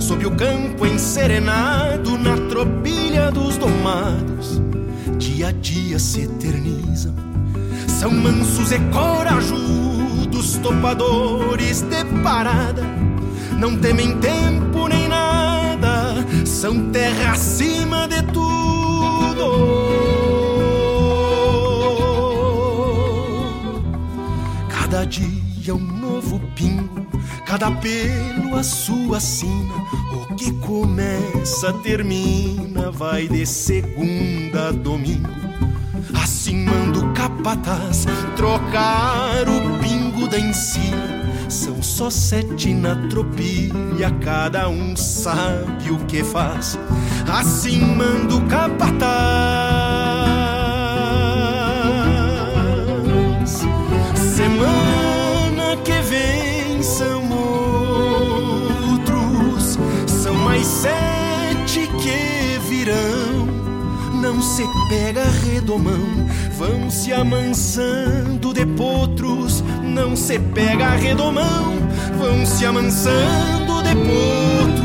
Sob o campo enserenado na tropilha dos domados. Dia a dia se eternizam. São mansos e corajudos, topadores de parada. Não temem tempo nem nada, são terra acima de tudo. Cada dia um novo pingo, cada pelo a sua sina. O que começa, termina, vai de segunda a domingo. Assim manda o capataz trocar o pingo da encina. São só sete na tropilha, cada um sabe o que faz. Assim manda o capataz. Sete que virão. Não se pega redomão, vão se amansando de potros. Não se pega redomão, vão se amansando de potros.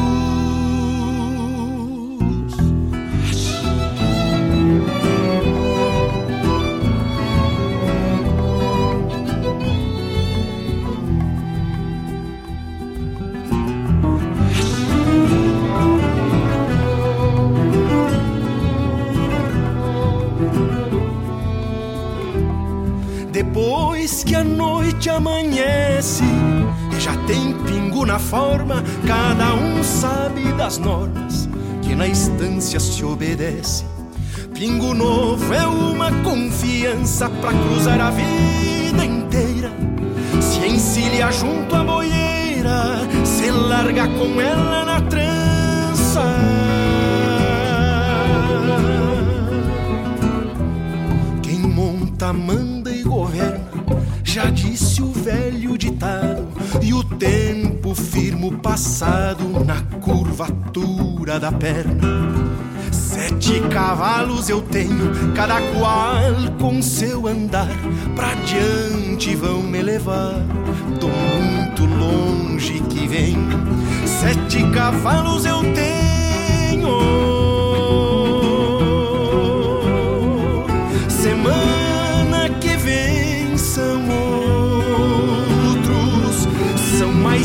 Que a noite amanhece e já tem pingo na forma, cada um sabe das normas que na estância se obedece. Pingo novo é uma confiança pra cruzar a vida inteira. Se encilha junto à boieira, se larga com ela na trança. Quem monta, manda já disse o velho ditado. E o tempo firma o passado na curvatura da perna. Sete cavalos eu tenho, cada qual com seu andar. Pra diante vão me levar, tô muito longe que venho. Sete cavalos eu tenho. Semana que vem são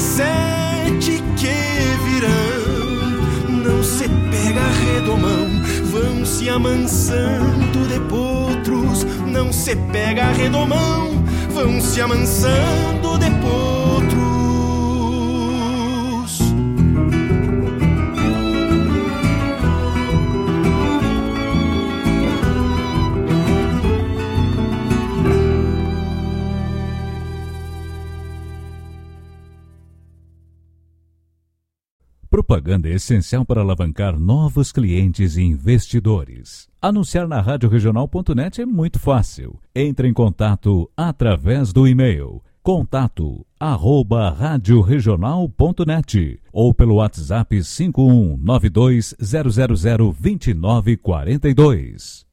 sete que virão. Não se pega redomão, vão se amansando de potros. Não se pega redomão, vão se amansando de potros. Propaganda é essencial para alavancar novos clientes e investidores. Anunciar na radioregional.net é muito fácil. Entre em contato através do e-mail contato arroba radioregional.net ou pelo WhatsApp 51920002942.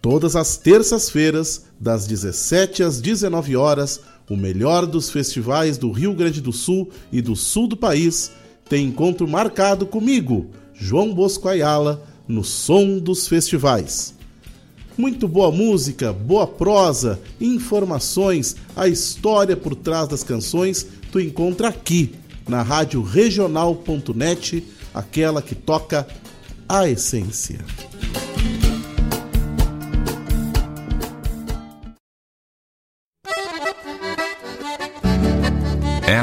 Todas as terças-feiras, das 17 às 19 horas, o melhor dos festivais do Rio Grande do Sul e do sul do país tem encontro marcado comigo, João Bosco Ayala, no Som dos Festivais. Muito boa música, boa prosa, informações, a história por trás das canções tu encontra aqui na rádio regional.net, aquela que toca a essência.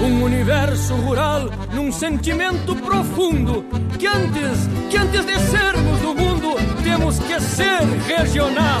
um universo rural num sentimento profundo que antes, que antes de sermos do mundo, temos que ser regional.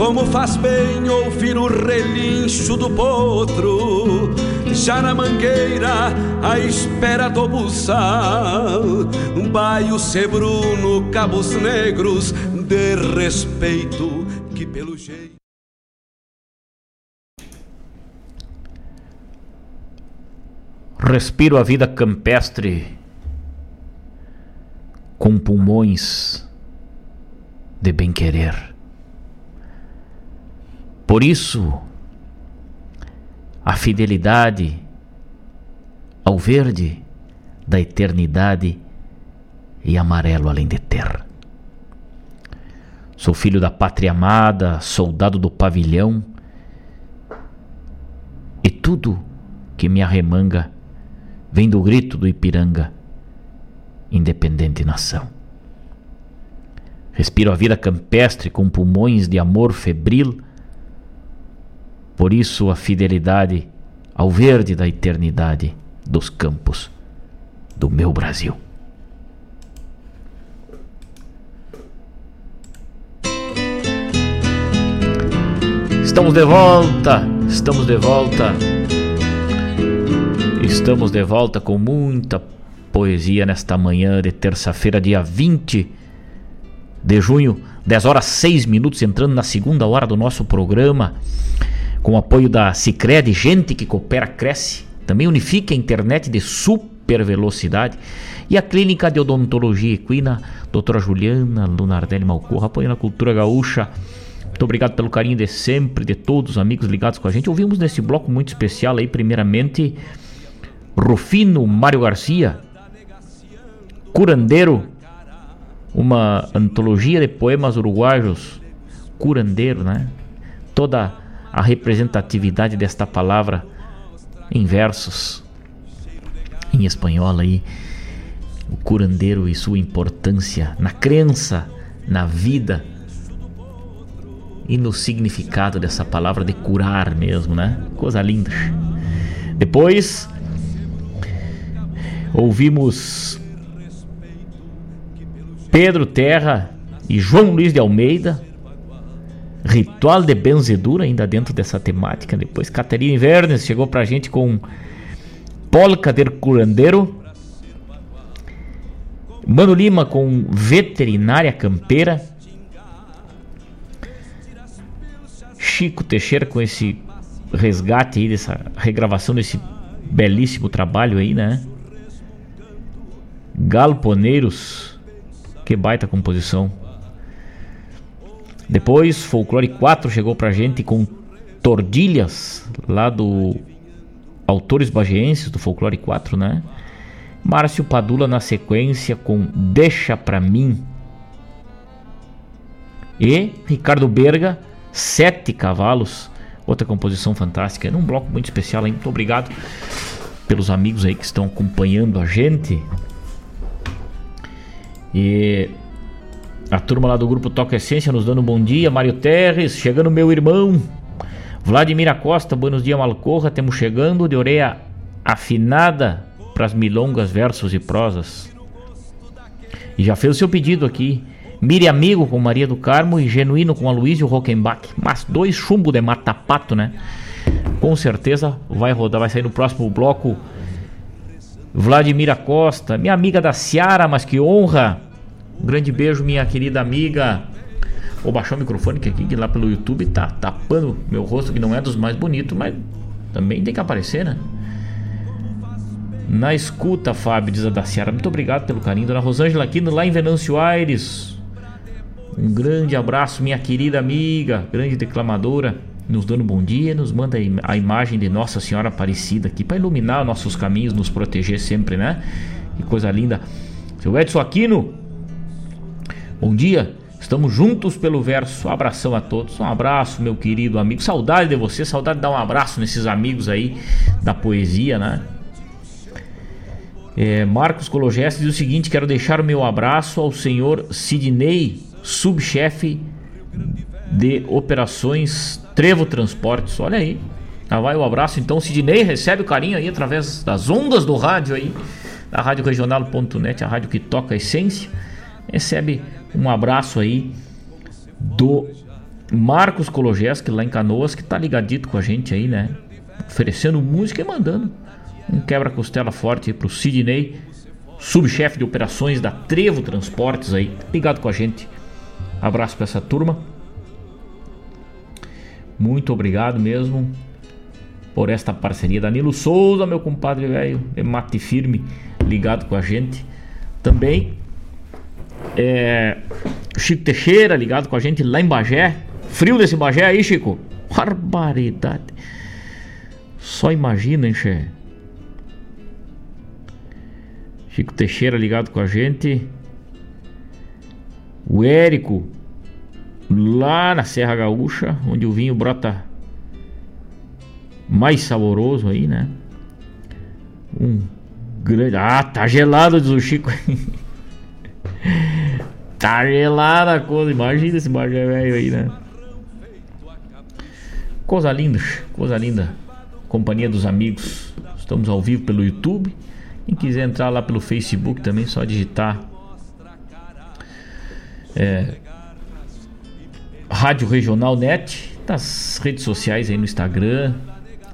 Como faz bem ouvir o relincho do potro, já na mangueira, à espera do buçal. Um baio sebruno, cabos negros, de respeito, que pelo jeito. Respiro a vida campestre com pulmões de bem-querer. Por isso, a fidelidade ao verde da eternidade e amarelo além de ter. Sou filho da pátria amada, soldado do pavilhão. E tudo que me arremanga vem do grito do Ipiranga, independente nação. Respiro a vida campestre com pulmões de amor febril. Por isso a fidelidade ao verde da eternidade dos campos do meu Brasil. Estamos de volta, estamos de volta. Estamos de volta com muita poesia nesta manhã de terça-feira, dia 20 de junho, 10 horas 6 minutos, entrando na segunda hora do nosso programa, com o apoio da Cicred, gente que coopera, cresce. Também unifica a internet de super velocidade. E a Clínica de Odontologia Equina, doutora Juliana Lunardelli Malcorra, apoiando a cultura gaúcha. Muito obrigado pelo carinho de sempre, de todos os amigos ligados com a gente. Ouvimos nesse bloco muito especial aí, primeiramente, Rufino Mário Garcia, curandeiro, uma antologia de poemas uruguaios, curandeiro, né? Toda a representatividade desta palavra em versos, em espanhol aí, o curandeiro e sua importância na crença, na vida e no significado dessa palavra de curar mesmo, né? Coisa linda. Depois ouvimos Pedro Terra e João Luiz de Almeida. Ritual de benzedura, ainda dentro dessa temática. Depois Caterina Invernes chegou pra gente com Polca del Curandeiro. Mano Lima com Veterinária Campeira. Chico Teixeira com esse resgate aí, dessa regravação desse belíssimo trabalho aí, né? Galponeiros, que baita composição. Depois, Folclore 4 chegou pra gente com Tordilhas, lá do Autores Bagienses do Folclore 4, né? Márcio Padula na sequência com Deixa Pra Mim. E Ricardo Berga Sete Cavalos, outra composição fantástica, num bloco muito especial, hein? Muito obrigado pelos amigos aí que estão acompanhando a gente. E a turma lá do grupo Toca Essência nos dando um bom dia. Mário Terres, chegando meu irmão. Vladimir Acosta, buenos dias Malcorra. Temos chegando de orelha afinada para as milongas, versos e prosas. E já fez o seu pedido aqui. Mire Amigo com Maria do Carmo e Genuíno com Aloysio Rockenbach. Mas dois chumbo de mata-pato, né? Com certeza vai rodar, vai sair no próximo bloco. Vladimir Costa, minha amiga da Seara, mas que honra. Um grande beijo, minha querida amiga. Vou baixar o microfone que aqui que lá pelo YouTube tá tapando meu rosto, que não é dos mais bonitos, mas também tem que aparecer, né? Na escuta, Fábio, diz a da. Muito obrigado pelo carinho. Dona Rosângela Aquino, lá em Venâncio Aires. Um grande abraço, minha querida amiga, grande declamadora, nos dando um bom dia, nos manda a imagem de Nossa Senhora Aparecida aqui para iluminar nossos caminhos, nos proteger sempre, né? Que coisa linda. Seu Edson Aquino, bom dia. Estamos juntos pelo verso. Um abração a todos. Um abraço, meu querido amigo. Saudade de você, saudade de dar um abraço nesses amigos aí da poesia, né? É, Marcos Cologeste diz o seguinte: quero deixar o meu abraço ao senhor Sidney subchefe de operações Trevo Transportes. Olha aí. Já vai o abraço então, Sidney, recebe o carinho aí através das ondas do rádio aí, da Rádio Regional.net, a rádio que toca a essência. Recebe um abraço aí do Marcos Kologeski lá em Canoas, que tá ligadito com a gente aí, né? Oferecendo música e mandando um quebra-costela forte aí pro Sidney, subchefe de operações da Trevo Transportes aí, ligado com a gente. Abraço para essa turma. Muito obrigado mesmo por esta parceria. Danilo Souza, meu compadre velho, é mate firme, ligado com a gente. Também é, Chico Teixeira, ligado com a gente lá em Bagé. Frio desse Bagé aí, Chico. Barbaridade. Só imagina, hein, che? Chico Teixeira ligado com a gente. O Érico lá na Serra Gaúcha, onde o vinho brota mais saboroso aí, né? Um grande. Ah, tá gelado, diz o Chico. tá gelada a coisa. Imagina esse bagulho velho aí, né? Coisa linda, coisa linda. Companhia dos amigos. Estamos ao vivo pelo YouTube. Quem quiser entrar lá pelo Facebook também, só digitar. É, Rádio Regional Net, nas redes sociais aí no Instagram,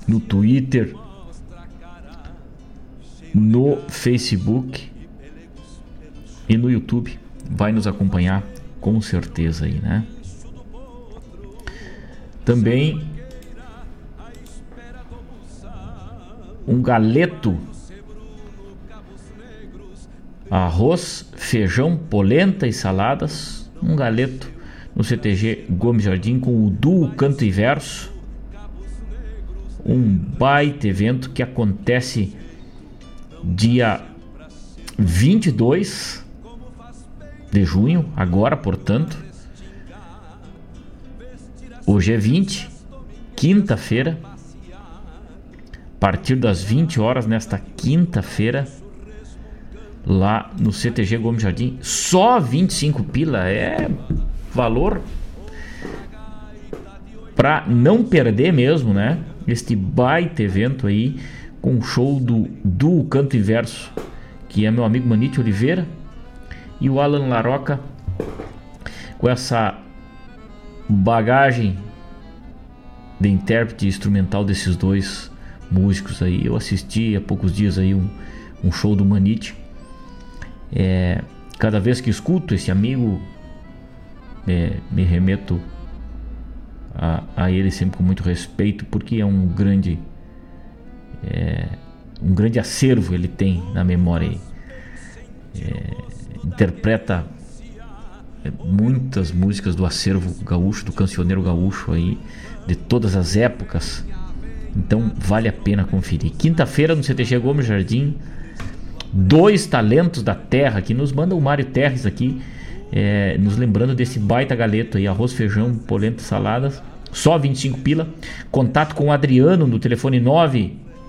no Twitter, no Facebook e no YouTube. Vai nos acompanhar com certeza aí, né? Também um galeto, arroz, feijão, polenta e saladas, um galeto no CTG Gomes Jardim com o duo Canto e Verso. Um baita evento que acontece dia 22 de junho, agora, portanto. Hoje é 20, quinta-feira. A partir das 20 horas nesta quinta-feira, lá no CTG Gomes Jardim, só 25 pila é valor para não perder mesmo, né? Este baita evento aí com o show do do Canto e Verso, que é meu amigo Manite Oliveira e o Alan Laroca com essa bagagem de intérprete instrumental desses dois músicos aí. Eu assisti há poucos dias aí um, um show do Manite. É, cada vez que escuto esse amigo é, me remeto a, a, ele sempre com muito respeito, porque é um grande é, um grande acervo ele tem na memória. É, interpreta é, muitas músicas do acervo gaúcho, do cancioneiro gaúcho aí, de todas as épocas. Então vale a pena conferir. Quinta-feira no CTG Gomes Jardim, dois talentos da terra que nos manda o Mário Terres aqui é, nos lembrando desse baita galeto aí, arroz, feijão, polenta, saladas, só 25 pila. Contato com o Adriano no telefone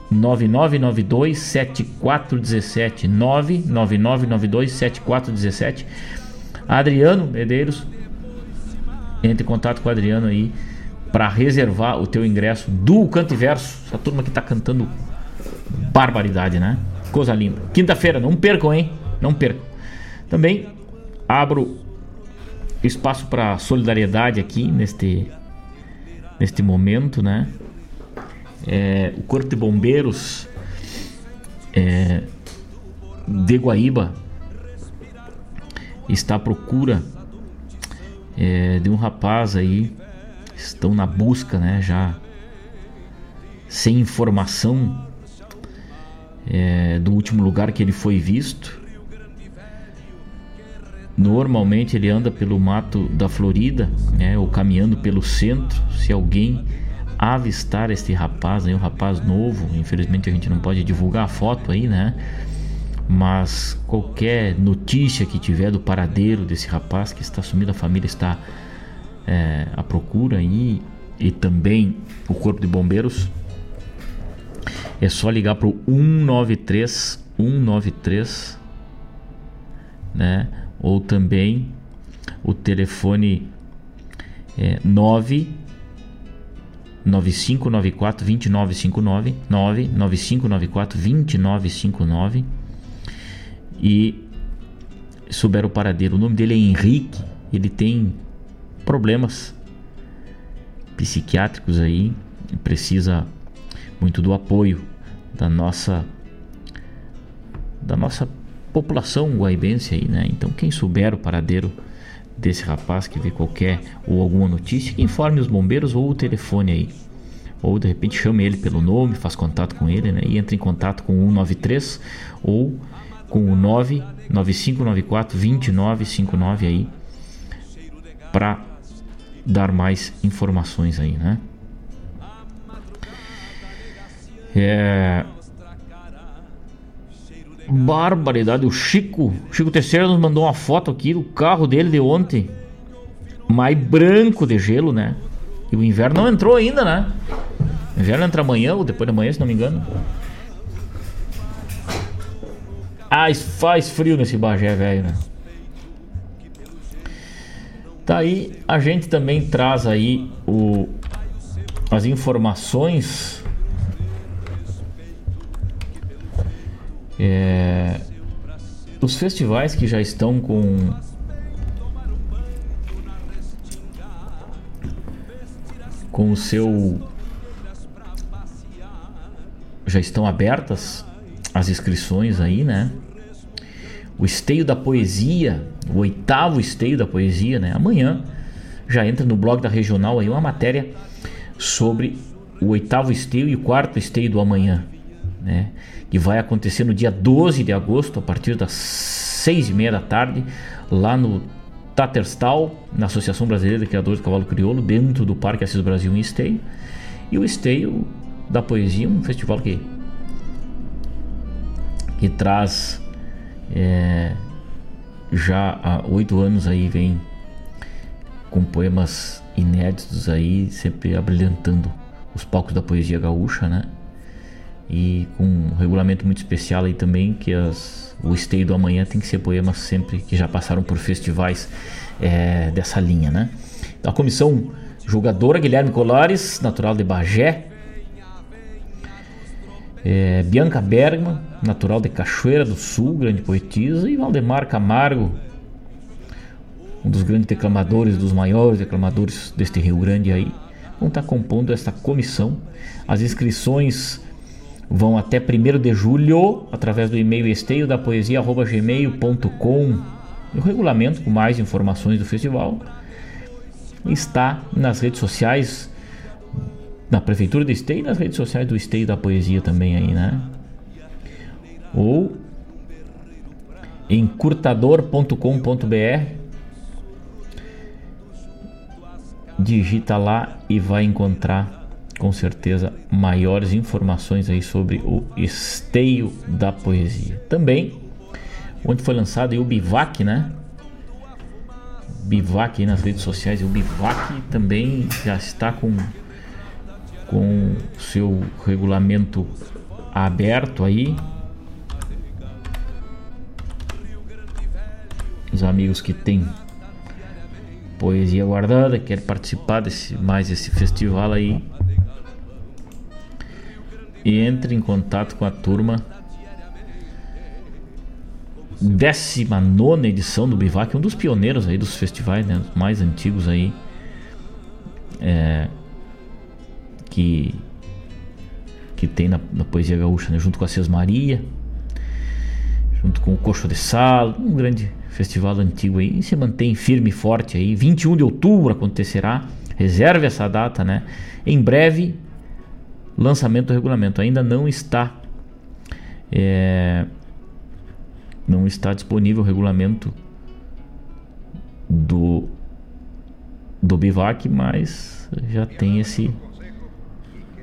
99992 7417 99992 7417 Adriano Medeiros entre em contato com o Adriano aí para reservar o teu ingresso do Cantiverso, essa turma que tá cantando barbaridade, né? Coisa linda. Quinta-feira, não percam, hein? Não percam. Também abro espaço para solidariedade aqui neste neste momento, né? É, o Corpo de Bombeiros é, de Guaíba está à procura é, de um rapaz aí. Estão na busca, né? Já sem informação é, do último lugar que ele foi visto. Normalmente ele anda pelo mato da Florida, né, ou caminhando pelo centro. Se alguém avistar este rapaz, aí, um rapaz novo, infelizmente a gente não pode divulgar a foto aí, né? Mas qualquer notícia que tiver do paradeiro desse rapaz que está sumido, a família está é, à procura aí, e também o Corpo de Bombeiros, é só ligar para o 193 193, né? ou também o telefone é, 9 9594 2959 99594 2959 e souber o paradeiro. O nome dele é Henrique, ele tem problemas psiquiátricos aí, precisa muito do apoio da nossa da nossa população guaibense aí, né? Então quem souber o paradeiro desse rapaz que vê qualquer ou alguma notícia, que informe os bombeiros ou o telefone aí. Ou de repente chame ele pelo nome, faz contato com ele, né? E entre em contato com o 193 ou com o 99594 2959 aí para dar mais informações aí, né? É, Barbaridade. O Chico, Chico Terceiro nos mandou uma foto aqui do carro dele de ontem. mais branco de gelo, né? E o inverno não entrou ainda, né? O inverno entra amanhã ou depois da manhã, se não me engano. Ah, faz frio nesse Bagé, velho, né? Tá aí, a gente também traz aí o, as informações é, os festivais que já estão com com o seu já estão abertas as inscrições aí, né? O esteio da poesia, o oitavo esteio da poesia, né? Amanhã já entra no blog da regional aí uma matéria sobre o oitavo esteio e o quarto esteio do amanhã, né? Que vai acontecer no dia 12 de agosto, a partir das seis e meia da tarde, lá no Taterstal, na Associação Brasileira de Criadores de Cavalo Crioulo, dentro do Parque Assis Brasil em Esteio. E o Esteio da Poesia, um festival que, que traz é, já há oito anos aí, vem com poemas inéditos aí, sempre abrilhantando os palcos da poesia gaúcha, né? E com um regulamento muito especial aí também, que as o esteio do amanhã tem que ser poemas sempre que já passaram por festivais é, dessa linha, né? Então, a comissão julgadora Guilherme Colares, natural de Bagé, é, Bianca Bergman, natural de Cachoeira do Sul, grande poetisa, e Valdemar Camargo, um dos grandes declamadores, dos maiores declamadores deste Rio Grande aí, vão estar compondo esta comissão. As inscrições vão até 1 de julho através do e-mail esteio da poesia@gmail.com. O regulamento com mais informações do festival está nas redes sociais da prefeitura de Esteio e nas redes sociais do Esteio da Poesia também aí, né? Ou encurtador.com.br digita lá e vai encontrar com certeza maiores informações aí sobre o esteio da poesia. Também, onde foi lançado o Bivac, né? Bivac nas redes sociais, o Bivac também já está com com seu regulamento aberto aí. Os amigos que têm poesia guardada, querem participar desse mais esse festival aí, e entre em contato com a turma. 19 edição do Bivac, um dos pioneiros aí dos festivais, né, mais antigos aí. É, que que tem na, na poesia gaúcha, né, junto com a Cies Maria, junto com o Coxo de Sal, um grande festival antigo aí, e se mantém firme e forte aí. 21 de outubro acontecerá, reserve essa data, né? Em breve lançamento do regulamento. Ainda não está é, não está disponível o regulamento do do Bivac, mas já tem esse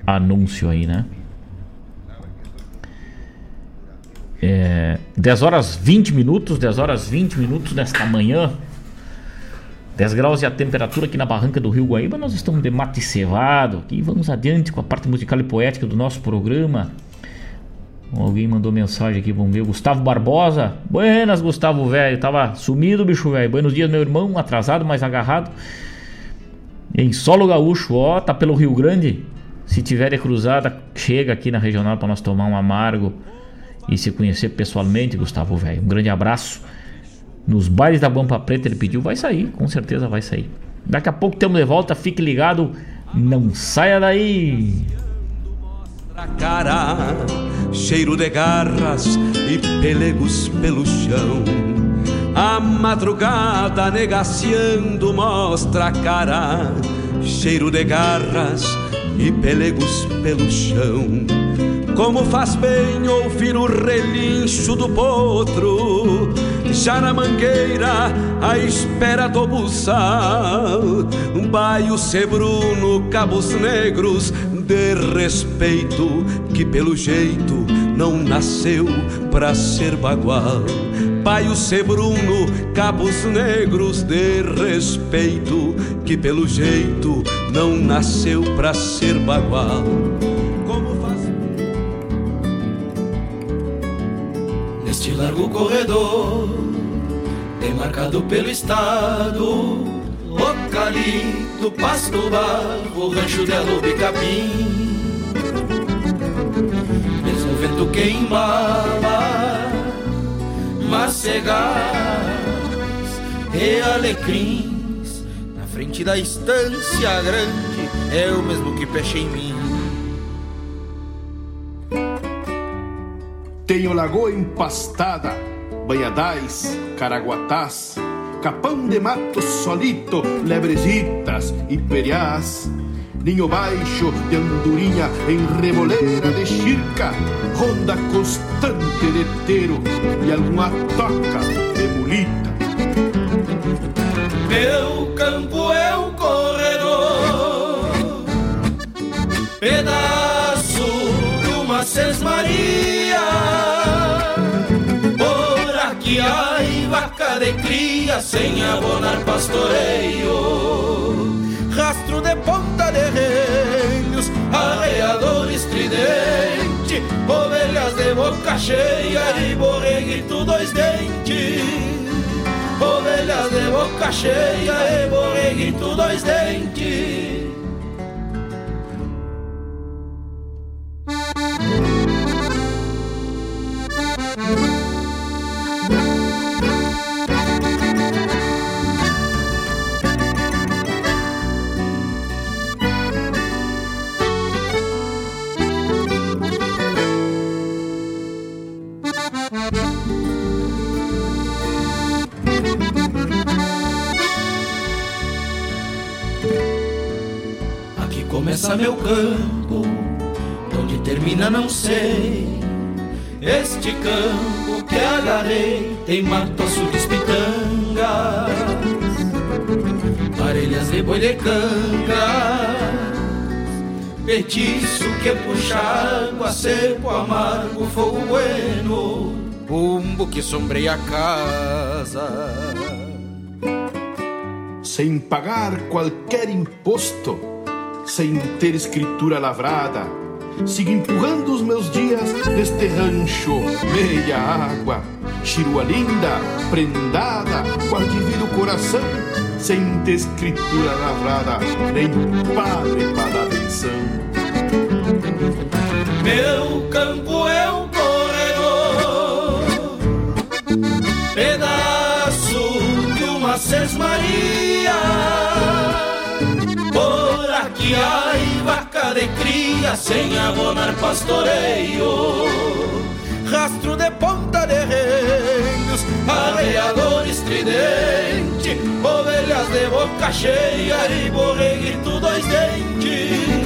anúncio aí, né? É, 10 horas 20 minutos, 10 horas 20 minutos nesta manhã 10 graus e a temperatura aqui na barranca do Rio Guaíba. Nós estamos de mate cevado aqui. Vamos adiante com a parte musical e poética do nosso programa. Alguém mandou mensagem aqui, vamos ver. Gustavo Barbosa. Buenas, Gustavo, velho. Tava sumido, bicho, velho. Buenos dias, meu irmão. Atrasado, mas agarrado. Em solo gaúcho, ó, tá pelo Rio Grande. Se tiver de cruzada, chega aqui na regional para nós tomar um amargo e se conhecer pessoalmente, Gustavo, velho. Um grande abraço nos bailes da Bampa Preta ele pediu, vai sair, com certeza vai sair. Daqui a pouco temos de volta, fique ligado, não saia daí. Cara, cheiro de garras e pelegos pelo chão. A madrugada negaciando mostra a cara, cheiro de garras e pelegos pelo chão. Como faz bem ouvir o relincho do potro já na mangueira, à espera do buçal. Baio sebruno, cabos negros, de respeito, que pelo jeito não nasceu pra ser bagual. Paio Sebruno, cabos negros de respeito, que pelo jeito não nasceu pra ser bagual. Como faz? Neste largo corredor, demarcado pelo estado, Ocalito, Pasto Barro, Rancho de Alubi Capim. Mesmo vento queimava, macegas e alecrins. Na frente da estância grande, é o mesmo que peche em mim. Tenho lagoa empastada, banhadais, caraguatás, capão de mato solito, lebrezitas e periás, ninho baixo de andorinha em reboleira de chirca, ronda constante de teiro e alguma toca de mulita. Meu campo é um corredor, pedaço de uma sesmaria. Por aqui ai vaca de cria sem abonar pastoreio. Rastro de ponta de reinos, arreador estridente, ovelhas de boca cheia e borreguito dois dentes. Ovelhas de boca cheia e borreguito dois dentes. Começa meu campo, onde termina não sei. Este campo que agarrei tem mato, açudes, pitangas, parelhas de boi de canga, petiço que puxa água, seco, amargo, fogo bueno, bumbo que sombreia a casa. sem pagar qualquer imposto, sem ter escritura lavrada. Sigo empurrando os meus dias neste rancho, meia água, chirua linda, prendada, qual o coração, sem ter escritura lavrada, nem padre para dar atenção. Meu campo é um corredor, pedaço de uma sesmaria. Aqui ai vaca de cria sem abonar pastoreio. Rastro de ponta de reinos, arreador estridente, ovelhas de boca cheia e borreguito dois dentes.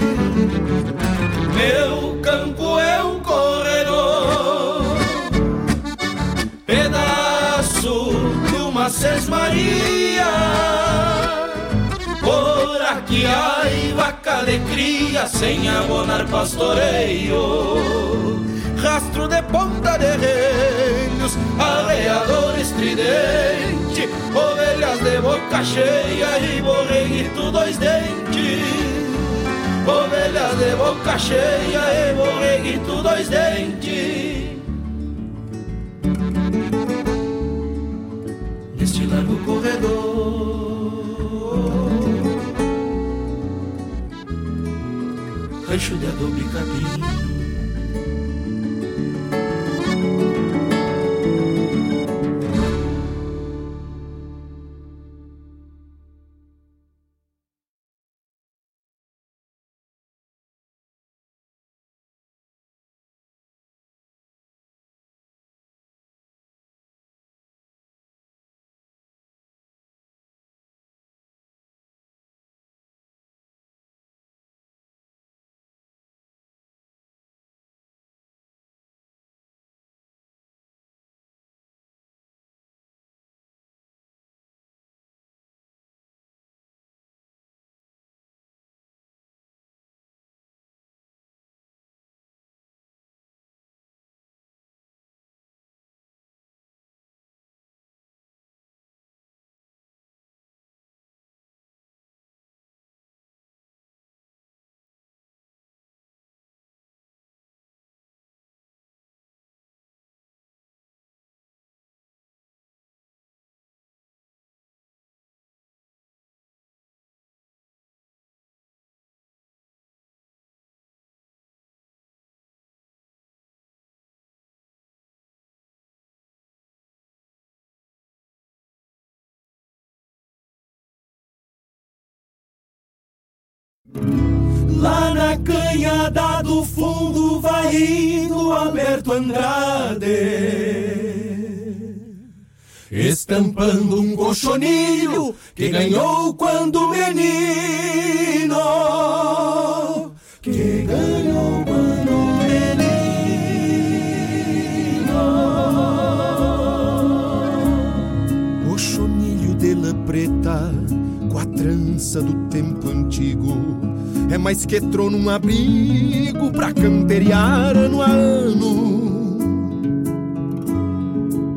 Meu campo é um corredor, pedaço de uma sesmaria. Aqui ai vaca de cria sem abonar pastoreio. Rastro de ponta de reinos, arreador estridente, ovelhas de boca cheia e borreguito dois dentes. Ovelhas de boca cheia e borreguito dois dentes Neste largo corredor Rancho de adobe capim Lá na canhada do fundo vai indo Alberto Andrade estampando um cochonilho que ganhou quando menino, que ganhou quando menino. Cochonilho de lã preta, com a trança do tempo antigo, é mais que trono um abrigo pra camperiar ano a ano.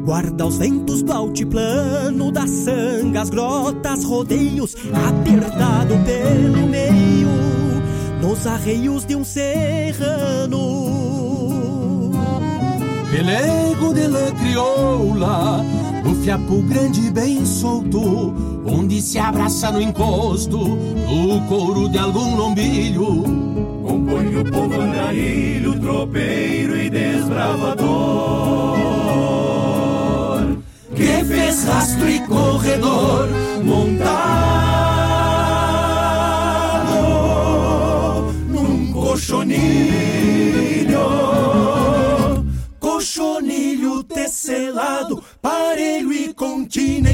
Guarda os ventos do altiplano, das sangas, grotas, rodeios, apertado pelo meio, nos arreios de um serrano. Pelego de lã crioula, no fiapo grande bem solto, onde se abraça no encosto, no couro de algum lombilho. Compõe o povo andarilho, tropeiro e desbravador que fez rastro e corredor montado num cochonilho, cochonilho tecelado, parelho e continentino.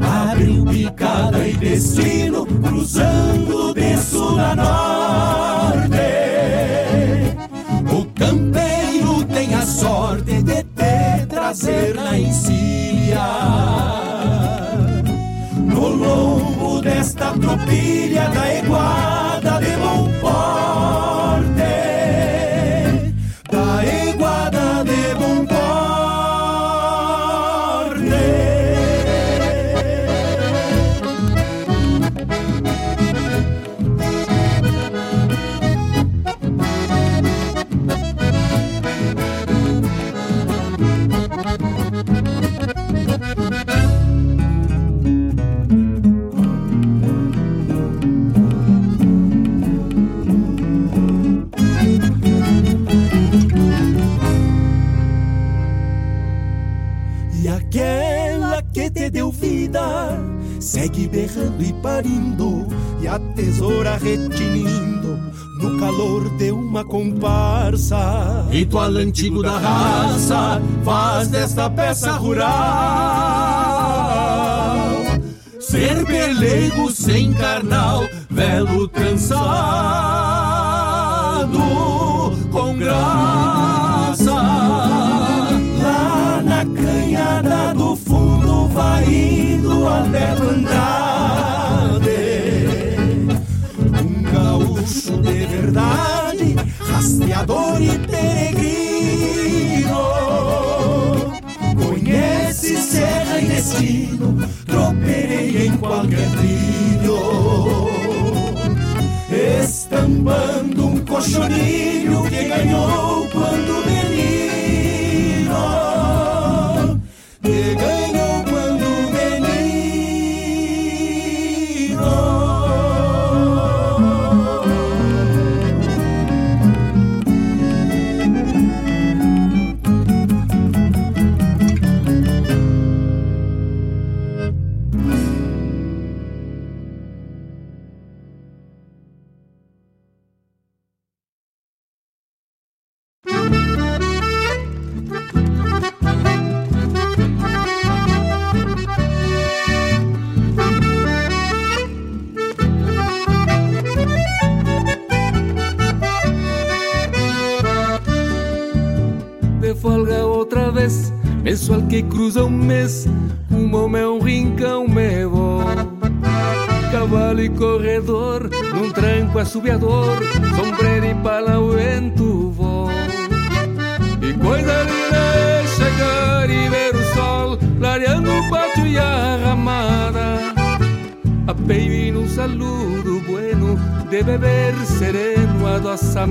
Abriu picada e destino, cruzando de sul a norte. O campeiro tem a sorte de trazer na encilha. No lombo desta tropilha da iguada de bom segue berrando e parindo, e a tesoura retinindo no calor de uma comparsa. Ritual antigo da raça faz desta peça rural ser pelego sem carnal, velo trançado com graça. Lá na canhada do fundo vai indo Alberto Andrade, de verdade, rastreador e peregrino. Conhece serra e destino, tropeirei em qualquer trilho. Estampando um cochonilho que ganhou quando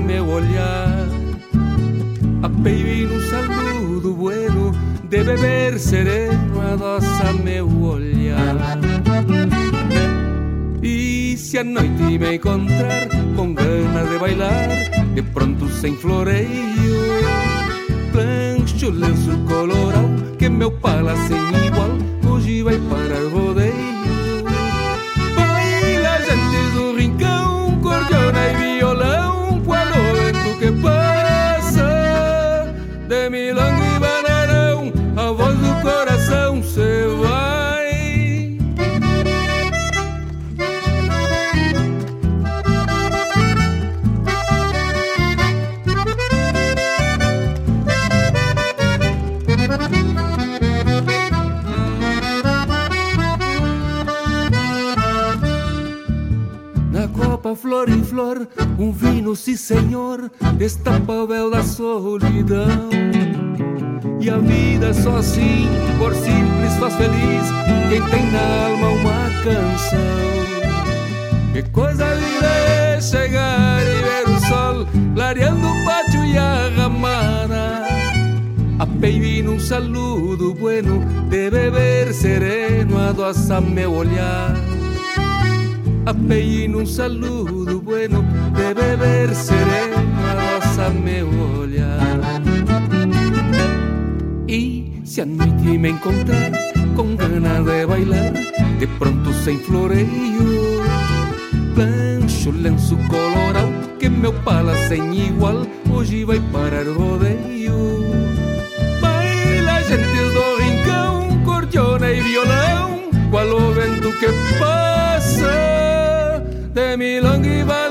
meu olhar. Apeio num saludo bueno De beber sereno adoça meu olhar. E se a noite solidão. E a vida só assim, por simples, faz feliz quem tem na alma uma canção. Que coisa linda é chegar e ver o sol clareando o pátio e a ramada. A peivir num saludo bueno de beber sereno adoça meu olhar. A peivir num saludo bueno de beber sereno adoça meu olhar. E se a noite me encontrar com ganas de bailar, de pronto sem floreio, plancho lenço colorado que meu pala sem igual hoje vai parar rodeio. De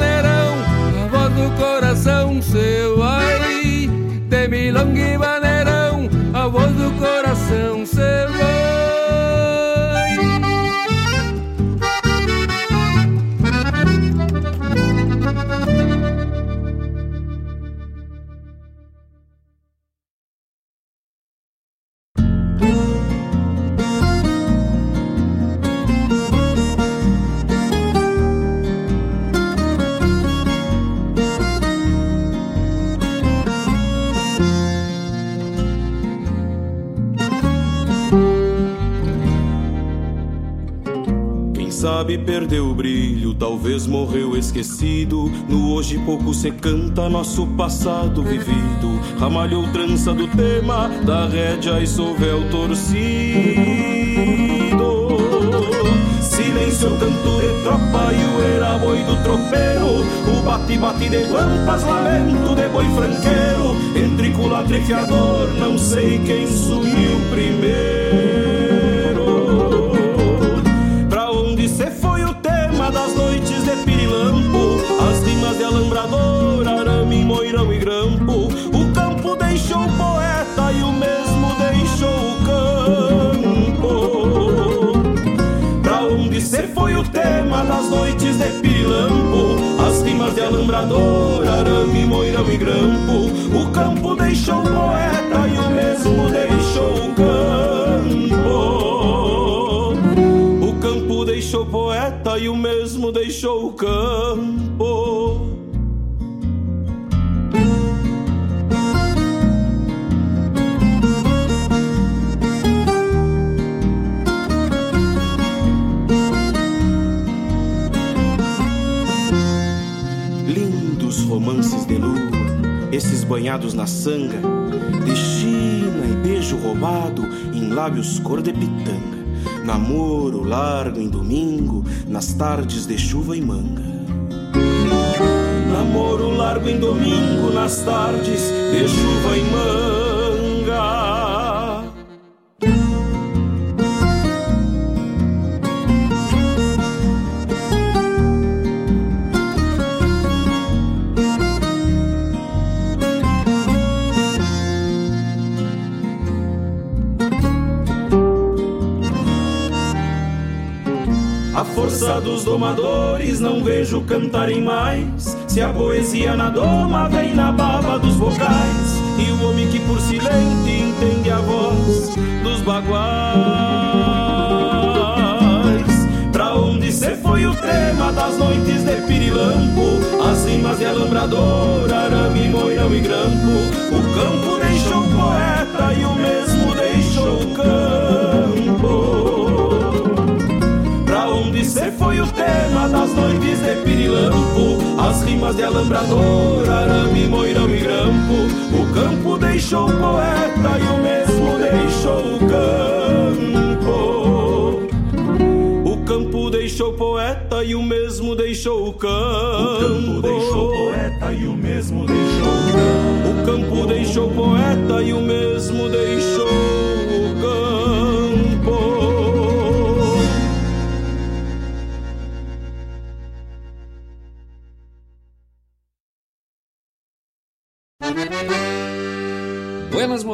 Perdeu o brilho, talvez morreu esquecido. No hoje pouco se canta nosso passado vivido. Ramalhou trança do tema da rédea e sovel torcido. Silêncio, canto de tropa e o era boi do tropeiro. O bate-bate de guampas, lamento de boi franqueiro. Entre culatra e fiador, não sei quem sumiu primeiro. Moirão e grampo. O campo deixou o poeta e o mesmo deixou o campo. Pra onde cê foi o tema das noites de pirilampo As rimas de alambrador, arame, moirão e grampo. O campo deixou o poeta e o mesmo deixou o campo. O campo deixou o poeta e o mesmo deixou o campo. Esses banhados na sanga, de China e beijo roubado em lábios cor de pitanga. Namoro largo em domingo, nas tardes de chuva e manga. Namoro largo em domingo, nas tardes de chuva e manga. Dos domadores não vejo cantarem mais. Se a poesia na doma vem na baba dos vocais. E o homem que por silente entende a voz dos baguais. Pra onde cê foi o tema das noites de pirilampo? As rimas de alambrador, arame, moirão e grampo. O campo o tema das noites de pirilampo. As rimas de alambrador, arame, moirão e grampo. O campo deixou o poeta e o mesmo deixou o campo. O campo deixou o poeta e o mesmo deixou o campo. O campo deixou o poeta e o mesmo deixou o campo. O campo deixou o poeta e o mesmo deixou o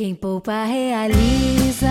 Quem poupa realiza,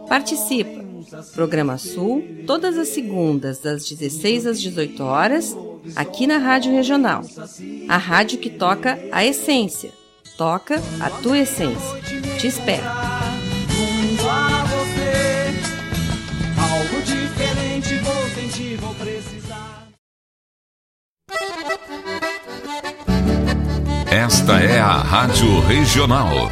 Participa! Programa Sul, todas as segundas, das 16 às 18 horas, aqui na Rádio Regional. A rádio que toca a essência. Toca a tua essência. Te espero. Esta é a Rádio Regional.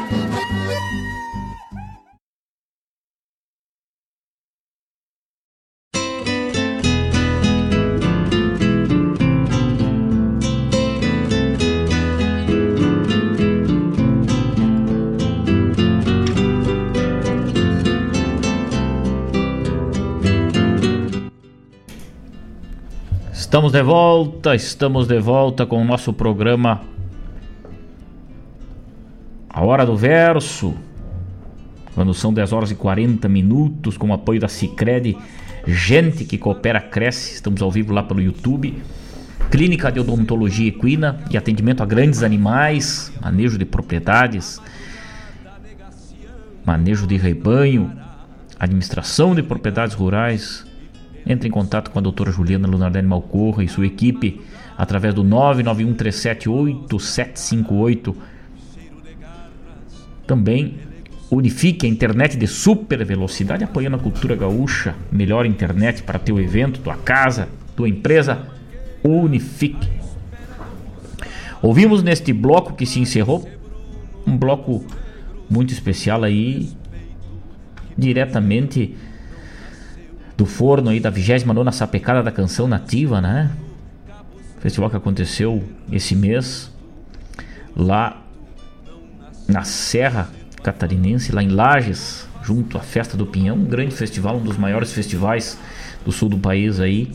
Estamos de volta, estamos de volta com o nosso programa A Hora do Verso. Quando são 10 horas e 40 minutos, com o apoio da Cicred, gente que coopera cresce. Estamos ao vivo lá pelo YouTube. Clínica de Odontologia Equina e atendimento a grandes animais, manejo de propriedades, manejo de rebanho, administração de propriedades rurais, entre em contato com a doutora Juliana Lunardelli Malcorra e sua equipe através do 991378758. Também unifique a internet de super velocidade apoiando a cultura gaúcha. Melhor internet para teu evento, tua casa, tua empresa. Unifique. Ouvimos neste bloco que se encerrou um bloco muito especial aí diretamente do forno aí da 29 Sapecada da Canção Nativa, né? Festival que aconteceu esse mês lá na Serra Catarinense, lá em Lages, junto à Festa do Pinhão, um grande festival, um dos maiores festivais do sul do país aí.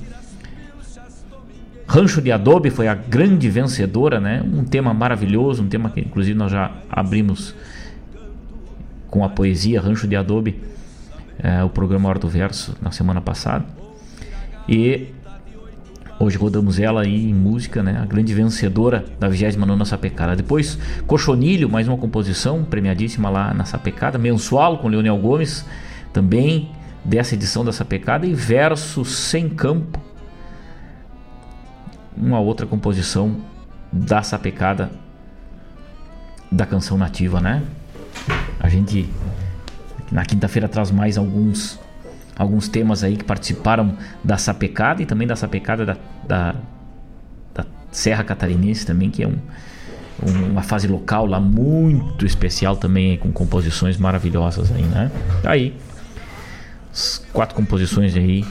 Rancho de Adobe foi a grande vencedora, né? Um tema maravilhoso, um tema que inclusive nós já abrimos com a poesia Rancho de Adobe é, o programa Hora do Verso na semana passada. E Hoje rodamos ela aí em música, né? A grande vencedora da 29 Sapecada. Depois, Cochonilho, mais uma composição premiadíssima lá na Sapecada. Mensual com Leonel Gomes, também dessa edição da Sapecada. E Verso Sem Campo, uma outra composição da Sapecada da canção nativa, né? A gente na quinta-feira traz mais alguns alguns temas aí que participaram da sapecada e também da sapecada da, da, da Serra Catarinense também, que é um, um, uma fase local lá muito especial também, com composições maravilhosas aí, né? Tá aí, quatro composições aí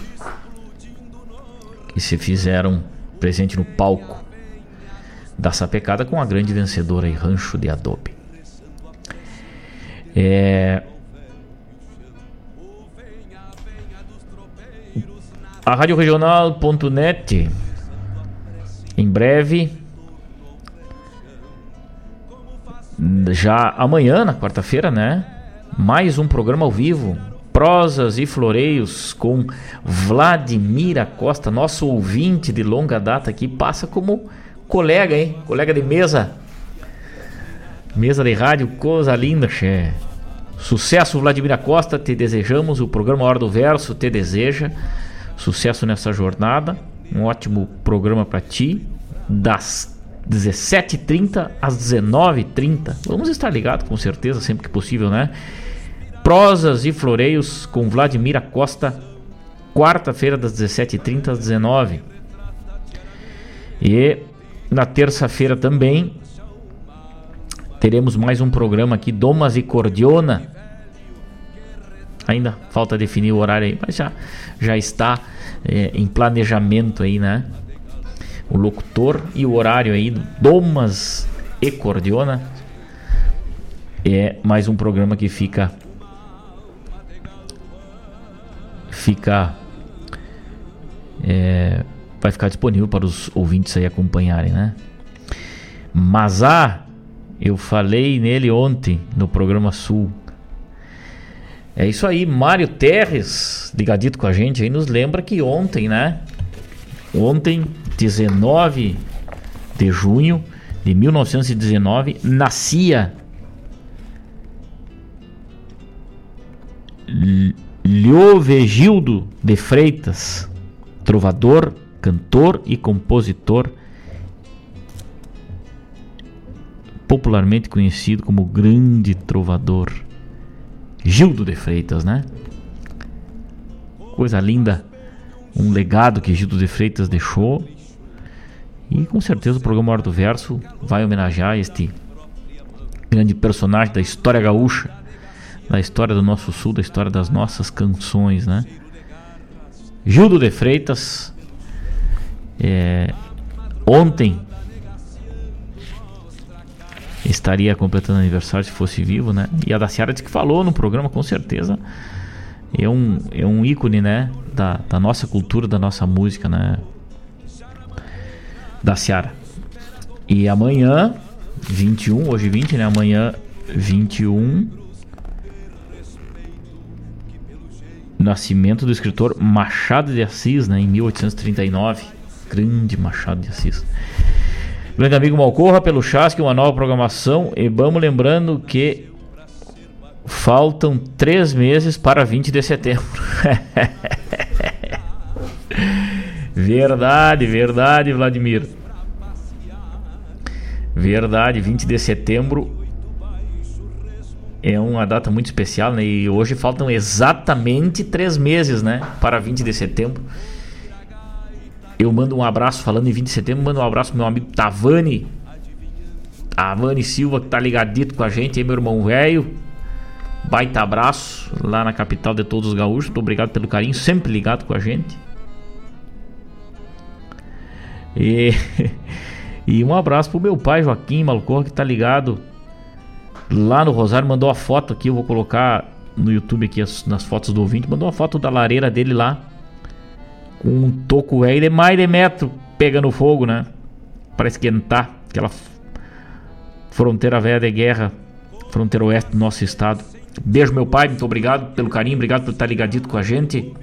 que se fizeram presente no palco da sapecada com a grande vencedora aí, Rancho de Adobe. É, A Rádio Regional.net em breve já amanhã, na quarta-feira, né? Mais um programa ao vivo, prosas e floreios com Vladimir Costa, nosso ouvinte de longa data aqui, passa como colega, hein? Colega de mesa. Mesa de rádio, coisa linda, che. Sucesso, Vladimir Costa, te desejamos. O programa Hora do Verso te deseja. Sucesso nessa jornada. Um ótimo programa para ti. Das 17h30 às 19h30. Vamos estar ligados com certeza, sempre que possível, né? Prosas e Floreios com Vladimir Costa. Quarta-feira, das 17h30 às 19 E na terça-feira também teremos mais um programa aqui, Domas e Cordiona Ainda falta definir o horário aí, mas já, já está é, em planejamento aí, né? O locutor e o horário aí do Domas e Cordiona. É mais um programa que fica. Fica. É, vai ficar disponível para os ouvintes aí acompanharem, né? Mas ah, eu falei nele ontem no programa Sul é isso aí, Mário Terres, ligadito com a gente aí, nos lembra que ontem, né? Ontem, 19 de junho de 1919, nascia Liovegildo de Freitas, trovador, cantor e compositor, popularmente conhecido como Grande Trovador. Gildo de Freitas, né? Coisa linda, um legado que Gildo de Freitas deixou. E com certeza o programa Hora do Verso vai homenagear este grande personagem da história gaúcha, da história do nosso sul, da história das nossas canções, né? Gildo de Freitas, é, ontem estaria completando aniversário se fosse vivo, né? E a da Ciara disse que falou no programa, com certeza. É um, é um ícone, né? Da, da nossa cultura, da nossa música, né? Da Ciara. E amanhã, 21, hoje 20, né? Amanhã, 21. Nascimento do escritor Machado de Assis, né? Em 1839. Grande Machado de Assis. Grande amigo Malcorra, pelo Chasque, uma nova programação. E vamos lembrando que faltam três meses para 20 de setembro. verdade, verdade, Vladimir. Verdade, 20 de setembro é uma data muito especial, né? E hoje faltam exatamente três meses, né? Para 20 de setembro. Eu mando um abraço, falando em 20 de setembro, mando um abraço pro meu amigo Tavani. Tavani Silva, que tá ligadito com a gente aí, meu irmão velho. Baita abraço lá na capital de todos os gaúchos. Muito obrigado pelo carinho, sempre ligado com a gente. E, e um abraço pro meu pai Joaquim Malcor, que tá ligado lá no Rosário. Mandou a foto aqui, eu vou colocar no YouTube aqui as, nas fotos do ouvinte. Mandou uma foto da lareira dele lá um toco velho de mais de metro pegando fogo, né? Para esquentar aquela fronteira velha de guerra, fronteira oeste do nosso estado. Beijo, meu pai, muito obrigado pelo carinho, obrigado por estar ligadito com a gente.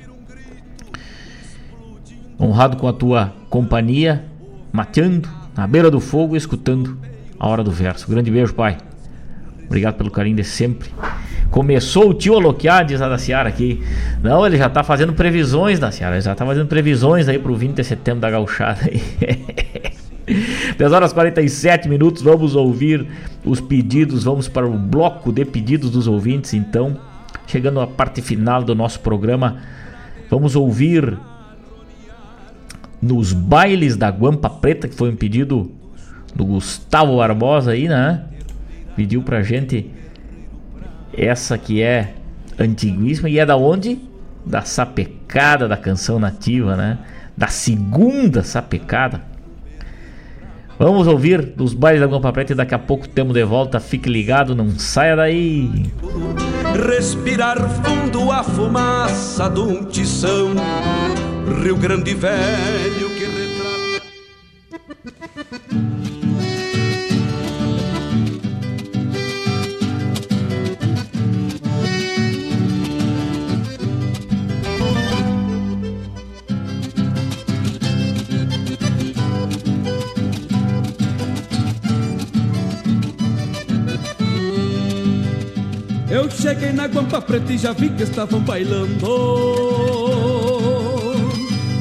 Honrado com a tua companhia, mateando na beira do fogo, escutando a hora do verso. Grande beijo, pai. Obrigado pelo carinho de sempre. Começou o tio a loquear, diz a da Seara aqui. Não, ele já tá fazendo previsões da Seara. Ele já tá fazendo previsões aí pro 20 de setembro da gauchada aí. 10 horas 47 minutos, vamos ouvir os pedidos, vamos para o bloco de pedidos dos ouvintes, então, chegando à parte final do nosso programa, vamos ouvir nos bailes da Guampa Preta, que foi um pedido do Gustavo Barbosa aí, né? Pediu pra gente essa que é antiguíssima e é da onde? Da sapecada da canção nativa, né? Da segunda sapecada. Vamos ouvir dos bailes da Guampa Preta e daqui a pouco temos de volta. Fique ligado, não saia daí. Respirar fundo a fumaça de um tição Rio Grande Velho que retrata Eu cheguei na Guampa Preta e já vi que estavam bailando.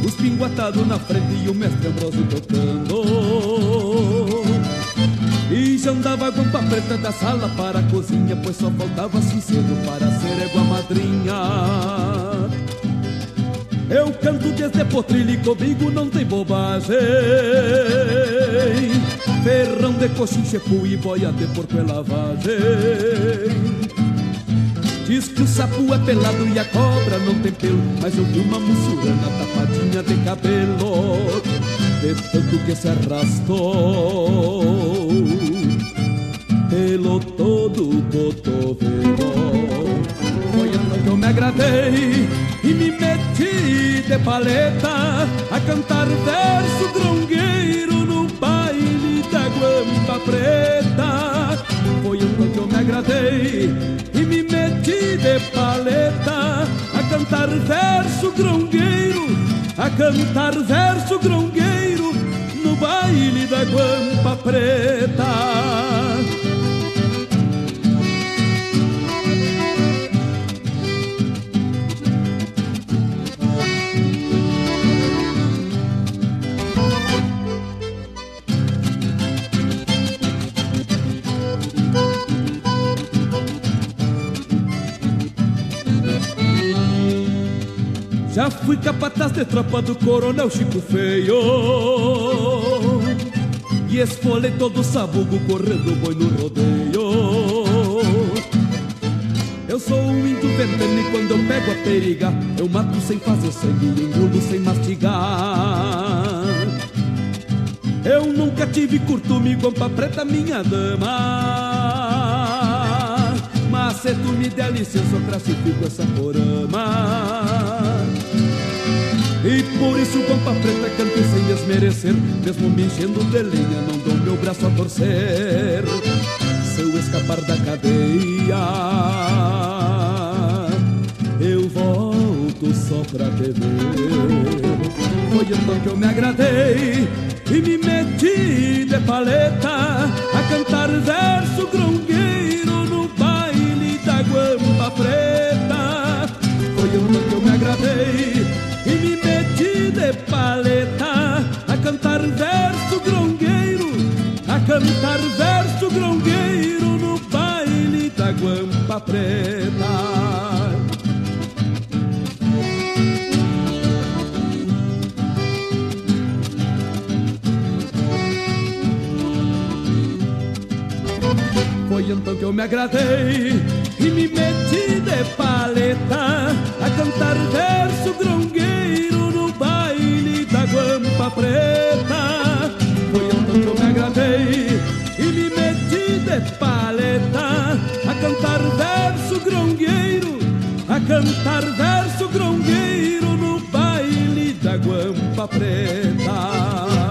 Os pinguatados na frente e o mestre Ambroso tocando. E já andava a Guampa Preta da sala para a cozinha Pois só faltava sincero para ser égua madrinha. Eu canto desde potrilho e comigo não tem bobagem. Ferrão de coxim, chepu e boia de porco é lavagem Diz que o sapo é pelado e a cobra não tem pelo Mas eu vi uma mussurana tapadinha de cabelo De tanto que se arrastou Pelo todo o cotovelo. Foi eu me agradei E me meti de paleta A cantar verso grongueiro guampa preta. Foi então que eu me agradei E me meti de paleta A cantar verso grongueiro A cantar verso grongueiro No baile da guampa preta fui capataz de tropa do coronel Chico Feio. E esfolei todo o sabugo correndo boi no rodeio. Eu sou um índio ventando e quando eu pego a periga Eu mato sem fazer sangue e engulo sem mastigar. Eu nunca tive curtume, guampa preta, minha dama. Mas se tu me der licença eu classifico essa porama e por isso Guampa Preta canto sem desmerecer Mesmo me enchendo de lenha não dou meu braço a torcer. Se eu escapar da cadeia Eu volto só pra te ver Foi então que eu me agradei E me meti de paleta A cantar verso grongueiro No baile da Guampa Preta. Foi então que eu me agradei de paleta a cantar verso grongueiro, a cantar verso grongueiro no baile da guampa preta. Foi então que eu me agradei e me meti de paleta a cantar verso grongueiro guampa preta. Foi então que eu me agradei e me meti de paleta a cantar verso grongueiro, a cantar verso grongueiro no baile da guampa preta.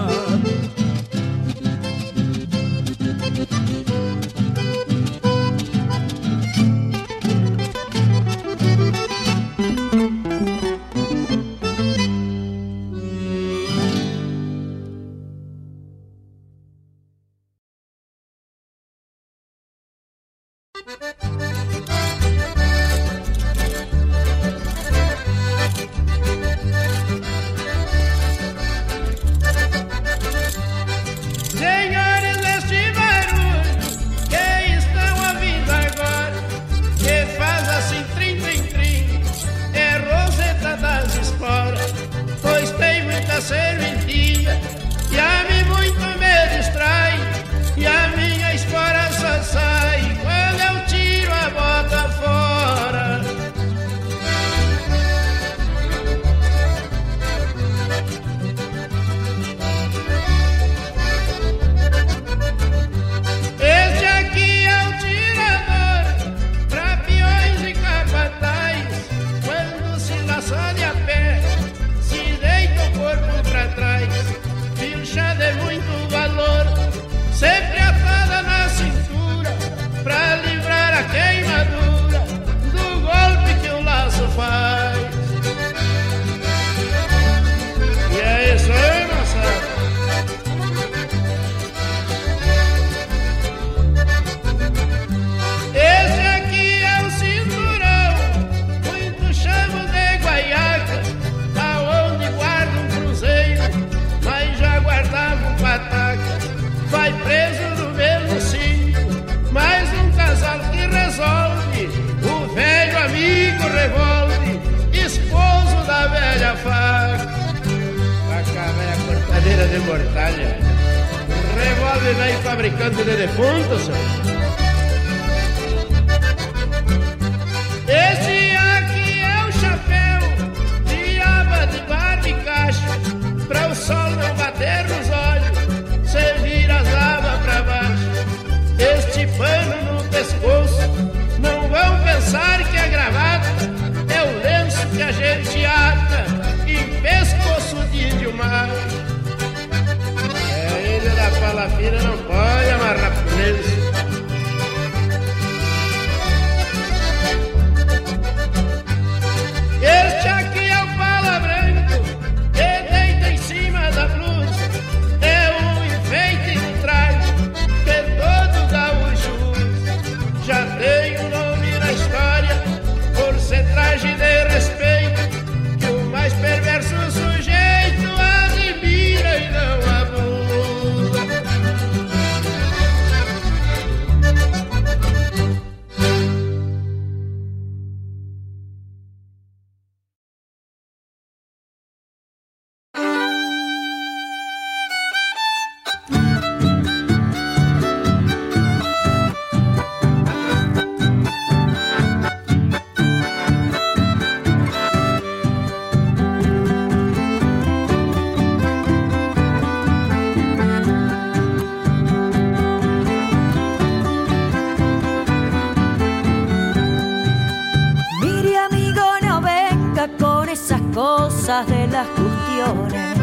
cosas de las cuestiones.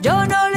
Yo no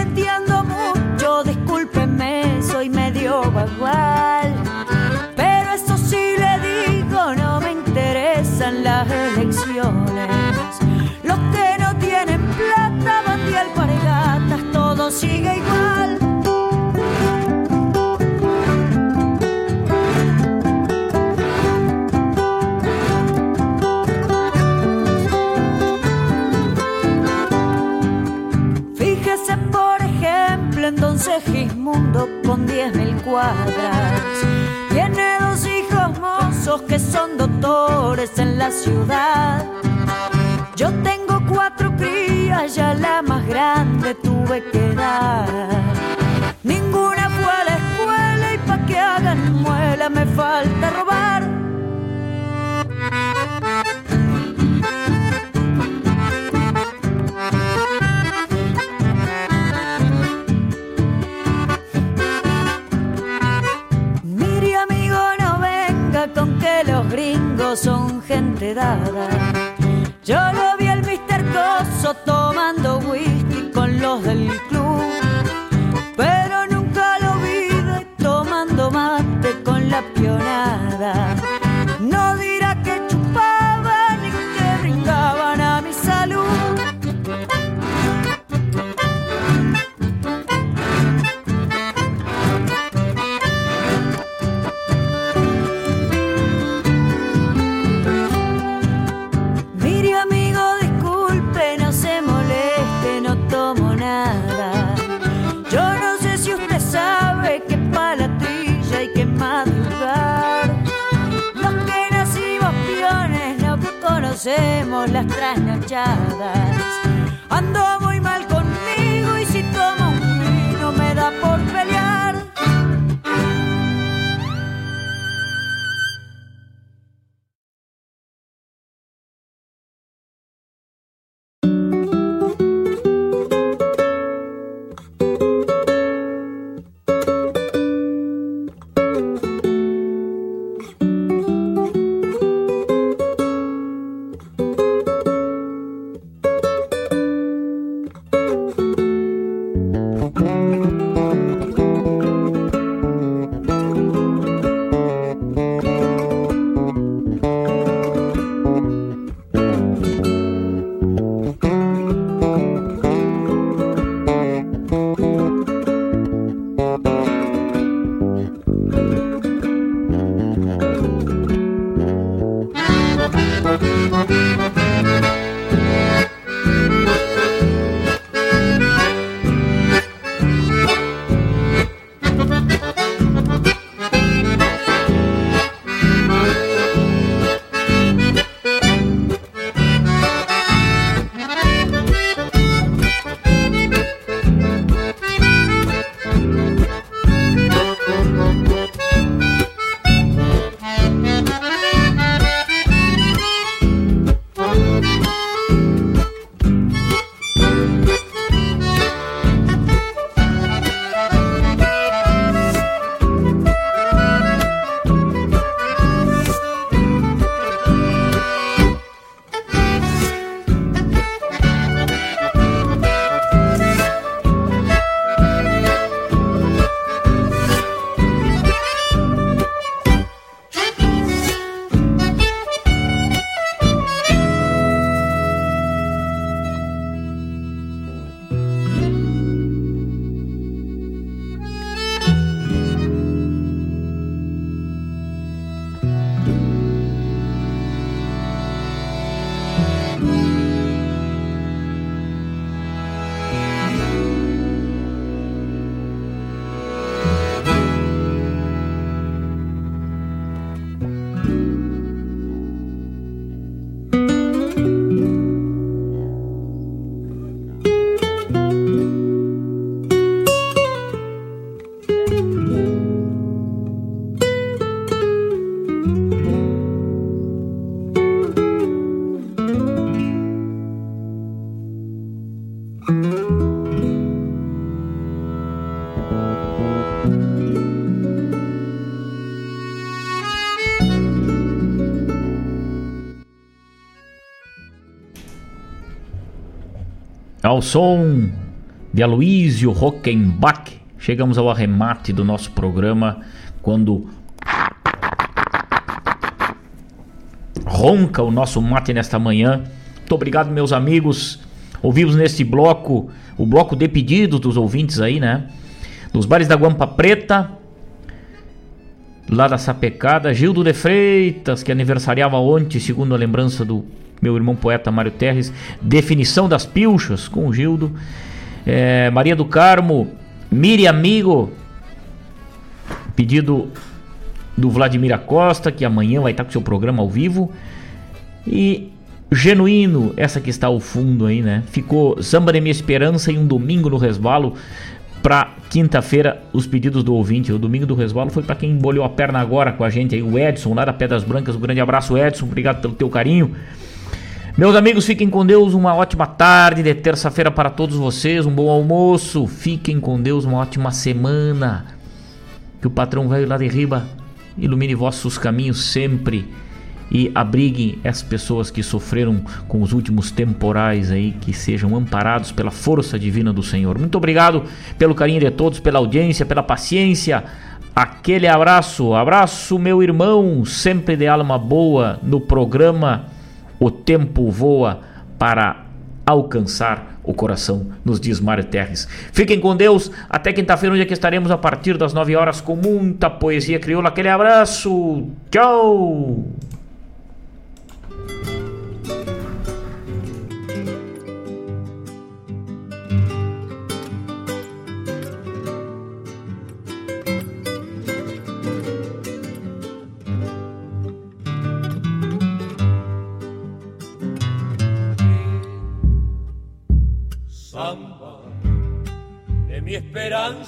Segismundo con diez mil cuadras. Tiene dos hijos mozos que son doctores en la ciudad. Yo tengo cuatro crías, ya la más grande tuve que dar. Ninguna fue a la escuela y pa' que hagan muela me falta robar. los gringos son gente dada. Yo lo vi al Mister Coso tomando whisky con los del club, pero nunca lo vi tomando mate con la pionada. hacemos las trasnochadas. Ao som de Aloysio Rockenbach, chegamos ao arremate do nosso programa quando ronca o nosso mate nesta manhã. Muito obrigado, meus amigos. Ouvimos neste bloco, o bloco de pedidos dos ouvintes aí, né? Dos bares da Guampa Preta, lá da Sapecada, Gildo de Freitas, que aniversariava ontem, segundo a lembrança do meu irmão poeta Mário Terres, Definição das Pilchas, com o Gildo. É, Maria do Carmo, Miri Amigo, pedido do Vladimir Acosta, que amanhã vai estar com seu programa ao vivo. E Genuíno, essa que está ao fundo aí, né? Ficou Samba de Minha Esperança e um domingo no resvalo para quinta-feira os pedidos do ouvinte. O domingo do resvalo foi para quem embolhou a perna agora com a gente aí, o Edson, lá da Pedras Brancas. Um grande abraço, Edson. Obrigado pelo teu carinho. Meus amigos, fiquem com Deus. Uma ótima tarde de terça-feira para todos vocês. Um bom almoço. Fiquem com Deus. Uma ótima semana. Que o patrão velho lá de riba ilumine vossos caminhos sempre e abriguem as pessoas que sofreram com os últimos temporais aí, que sejam amparados pela força divina do Senhor. Muito obrigado pelo carinho de todos, pela audiência, pela paciência. Aquele abraço, abraço meu irmão, sempre de alma boa no programa O Tempo Voa para alcançar o coração, nos diz Mário Terres. Fiquem com Deus, até quinta-feira, onde é estaremos a partir das 9 horas com muita poesia crioula. Aquele abraço, tchau!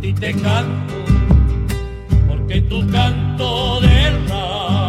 ti te canto, porque tu canto derrama.